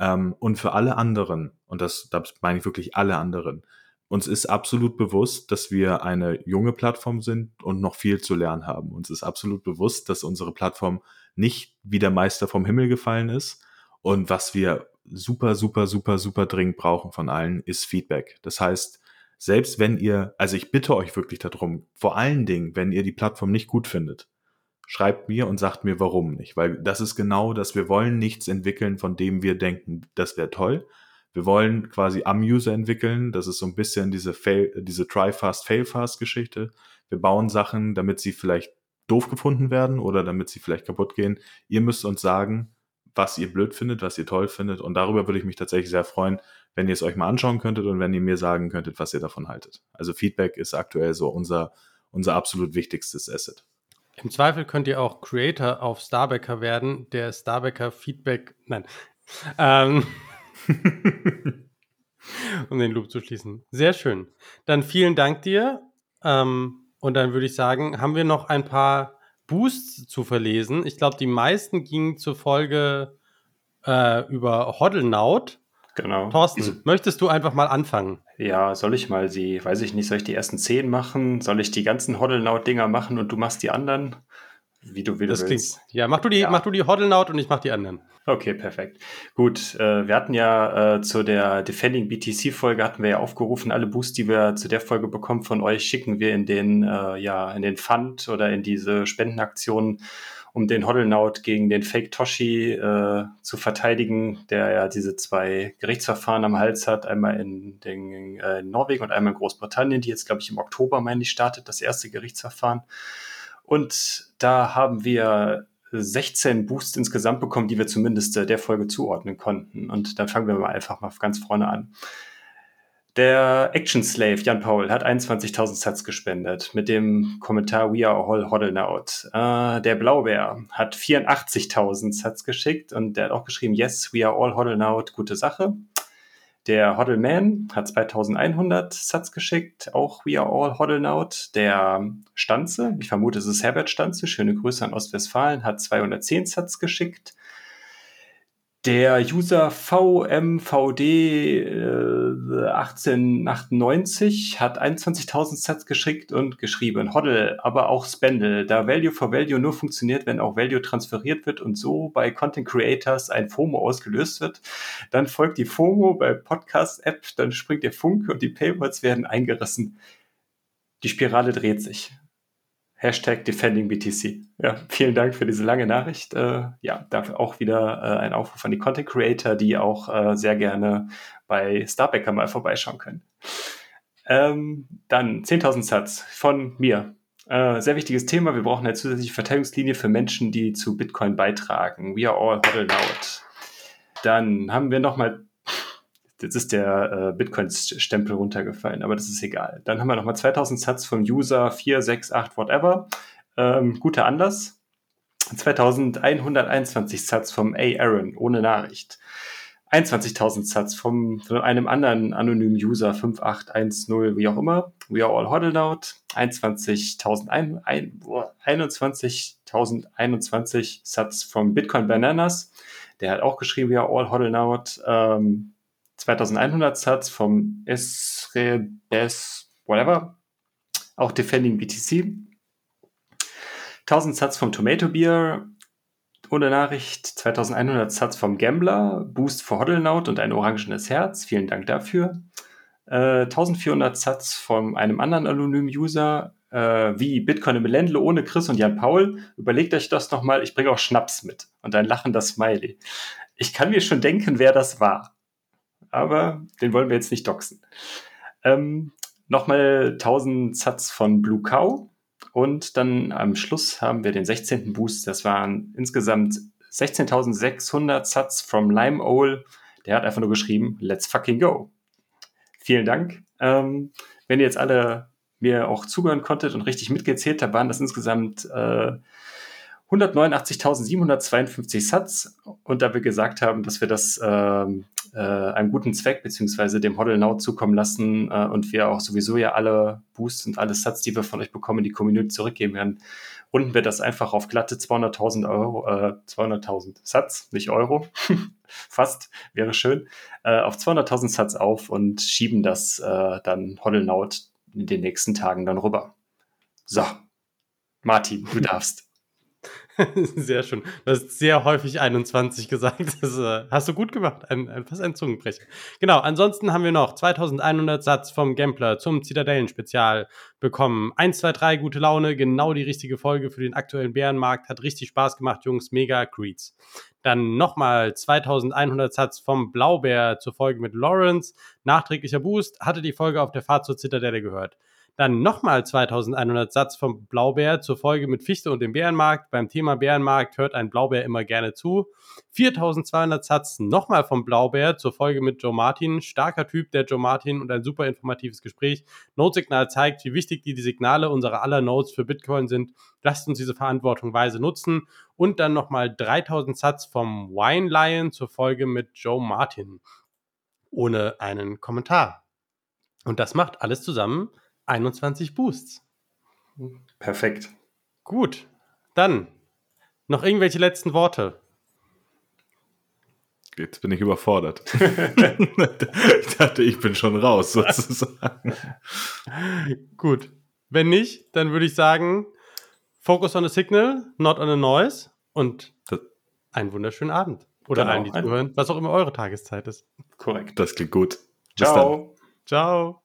Ähm, und für alle anderen, und das, das meine ich wirklich alle anderen, uns ist absolut bewusst, dass wir eine junge Plattform sind und noch viel zu lernen haben. Uns ist absolut bewusst, dass unsere Plattform nicht wie der Meister vom Himmel gefallen ist. Und was wir super, super, super, super dringend brauchen von allen, ist Feedback. Das heißt, selbst wenn ihr, also ich bitte euch wirklich darum, vor allen Dingen, wenn ihr die Plattform nicht gut findet, schreibt mir und sagt mir, warum nicht. Weil das ist genau das, wir wollen nichts entwickeln, von dem wir denken, das wäre toll. Wir wollen quasi am User entwickeln. Das ist so ein bisschen diese, Fail, diese Try Fast, Fail Fast Geschichte. Wir bauen Sachen, damit sie vielleicht doof gefunden werden oder damit sie vielleicht kaputt gehen. Ihr müsst uns sagen, was ihr blöd findet, was ihr toll findet. Und darüber würde ich mich tatsächlich sehr freuen, wenn ihr es euch mal anschauen könntet und wenn ihr mir sagen könntet, was ihr davon haltet. Also Feedback ist aktuell so unser, unser absolut wichtigstes Asset. Im Zweifel könnt ihr auch Creator auf Starbacker werden, der Starbacker Feedback, nein, ähm, <laughs> um den Loop zu schließen. Sehr schön. Dann vielen Dank dir. Ähm, und dann würde ich sagen, haben wir noch ein paar Boosts zu verlesen. Ich glaube, die meisten gingen zur Folge äh, über Hoddelnaut. Genau. Thorsten, <clears throat> möchtest du einfach mal anfangen? Ja, soll ich mal sie, weiß ich nicht, soll ich die ersten zehn machen? Soll ich die ganzen Hoddelnaut-Dinger machen und du machst die anderen? Wie du, wie das du willst. Klingt, ja, mach du die, ja. mach du die Hoddelnaut und ich mach die anderen. Okay, perfekt. Gut, äh, wir hatten ja äh, zu der Defending BTC-Folge hatten wir ja aufgerufen, alle Boosts, die wir zu der Folge bekommen von euch, schicken wir in den, äh, ja, in den Fund oder in diese Spendenaktionen um den Hoddelnaut gegen den Fake Toshi äh, zu verteidigen, der ja diese zwei Gerichtsverfahren am Hals hat, einmal in, den, äh, in Norwegen und einmal in Großbritannien, die jetzt, glaube ich, im Oktober, meine ich, startet, das erste Gerichtsverfahren. Und da haben wir 16 Boosts insgesamt bekommen, die wir zumindest äh, der Folge zuordnen konnten. Und dann fangen wir mal einfach mal ganz vorne an. Der Action Slave Jan Paul hat 21.000 Sats gespendet mit dem Kommentar We are all hodling out. Äh, der Blaubär hat 84.000 Sats geschickt und der hat auch geschrieben Yes, we are all hodling out. Gute Sache. Der Hoddelman hat 2100 Sats geschickt, auch We are all hodling out. Der Stanze, ich vermute, es ist Herbert Stanze, schöne Grüße an Ostwestfalen, hat 210 Sats geschickt. Der User VMVD äh, 1898 hat 21.000 Sets geschickt und geschrieben, Hoddle, aber auch Spendle, da Value for Value nur funktioniert, wenn auch Value transferiert wird und so bei Content Creators ein FOMO ausgelöst wird. Dann folgt die FOMO bei Podcast-App, dann springt der Funke und die Paywalls werden eingerissen. Die Spirale dreht sich. Hashtag DefendingBTC. Ja, vielen Dank für diese lange Nachricht. Äh, ja, dafür auch wieder äh, ein Aufruf an die Content Creator, die auch äh, sehr gerne bei Starbacker mal vorbeischauen können. Ähm, dann 10.000 Satz von mir. Äh, sehr wichtiges Thema. Wir brauchen eine zusätzliche Verteidigungslinie für Menschen, die zu Bitcoin beitragen. We are all huddled out. Dann haben wir nochmal Jetzt ist der äh, Bitcoin-Stempel runtergefallen, aber das ist egal. Dann haben wir nochmal 2000 Satz vom User 468 whatever. Ähm, guter Anlass. 2121 Satz vom A. Aaron ohne Nachricht. 21.000 Satz vom, von einem anderen anonymen User 5810, wie auch immer. We are all hodled out. 21.021 Satz vom Bitcoin Bananas. Der hat auch geschrieben, we are all hodled out. Ähm, 2100 Satz vom Esrebes, whatever, auch Defending BTC. 1000 Satz vom Tomato Beer, ohne Nachricht, 2100 Satz vom Gambler, Boost für Hoddelnaut und ein orangenes Herz, vielen Dank dafür. Äh, 1400 Satz von einem anderen anonymen User, äh, wie Bitcoin im Ländle ohne Chris und Jan Paul. Überlegt euch das nochmal, ich bringe auch Schnaps mit und ein lachender Smiley. Ich kann mir schon denken, wer das war aber den wollen wir jetzt nicht doxen. Ähm, Nochmal 1000 Satz von Blue Cow und dann am Schluss haben wir den 16. Boost. Das waren insgesamt 16.600 Satz from Lime Owl. Der hat einfach nur geschrieben, let's fucking go. Vielen Dank. Ähm, wenn ihr jetzt alle mir auch zuhören konntet und richtig mitgezählt habt, waren das insgesamt äh, 189.752 Satz. Und da wir gesagt haben, dass wir das ähm, äh, einem guten Zweck beziehungsweise dem Hodl Now zukommen lassen äh, und wir auch sowieso ja alle Boosts und alle Satz, die wir von euch bekommen, in die Community zurückgeben werden, runden wir das einfach auf glatte 200.000 Euro, äh, 200.000 Satz, nicht Euro, <laughs> fast, wäre schön, äh, auf 200.000 Satz auf und schieben das äh, dann Hoddelnaut in den nächsten Tagen dann rüber. So, Martin, du darfst. <laughs> Sehr schön. Du hast sehr häufig 21 gesagt. <laughs> Das äh, hast du gut gemacht. Ein, ein, fast ein Zungenbrecher. Genau. Ansonsten haben wir noch 2100 Satz vom Gambler zum Zitadellen-Spezial bekommen. 1, 2, 3, gute Laune. Genau die richtige Folge für den aktuellen Bärenmarkt. Hat richtig Spaß gemacht, Jungs. Mega Creeds. Dann nochmal 2100 Satz vom Blaubär zur Folge mit Lawrence. Nachträglicher Boost. Hatte die Folge auf der Fahrt zur Zitadelle gehört. Dann nochmal 2100 Satz vom Blaubär zur Folge mit Fichte und dem Bärenmarkt. Beim Thema Bärenmarkt hört ein Blaubär immer gerne zu. 4200 Satz nochmal vom Blaubär zur Folge mit Joe Martin. Starker Typ, der Joe Martin und ein super informatives Gespräch. Notsignal zeigt, wie wichtig die, die Signale unserer aller Nodes für Bitcoin sind. Lasst uns diese Verantwortung weise nutzen. Und dann nochmal 3000 Satz vom Wine Lion zur Folge mit Joe Martin. Ohne einen Kommentar. Und das macht alles zusammen 21 Boosts. Perfekt. Gut. Dann noch irgendwelche letzten Worte. Jetzt bin ich überfordert. <laughs> ich dachte, ich bin schon raus, sozusagen. Gut. Wenn nicht, dann würde ich sagen, focus on the signal, not on the noise und einen wunderschönen Abend. Oder genau, allen, die zuhören, was auch immer eure Tageszeit ist. Korrekt. Das klingt gut. Bis Ciao. Dann. Ciao.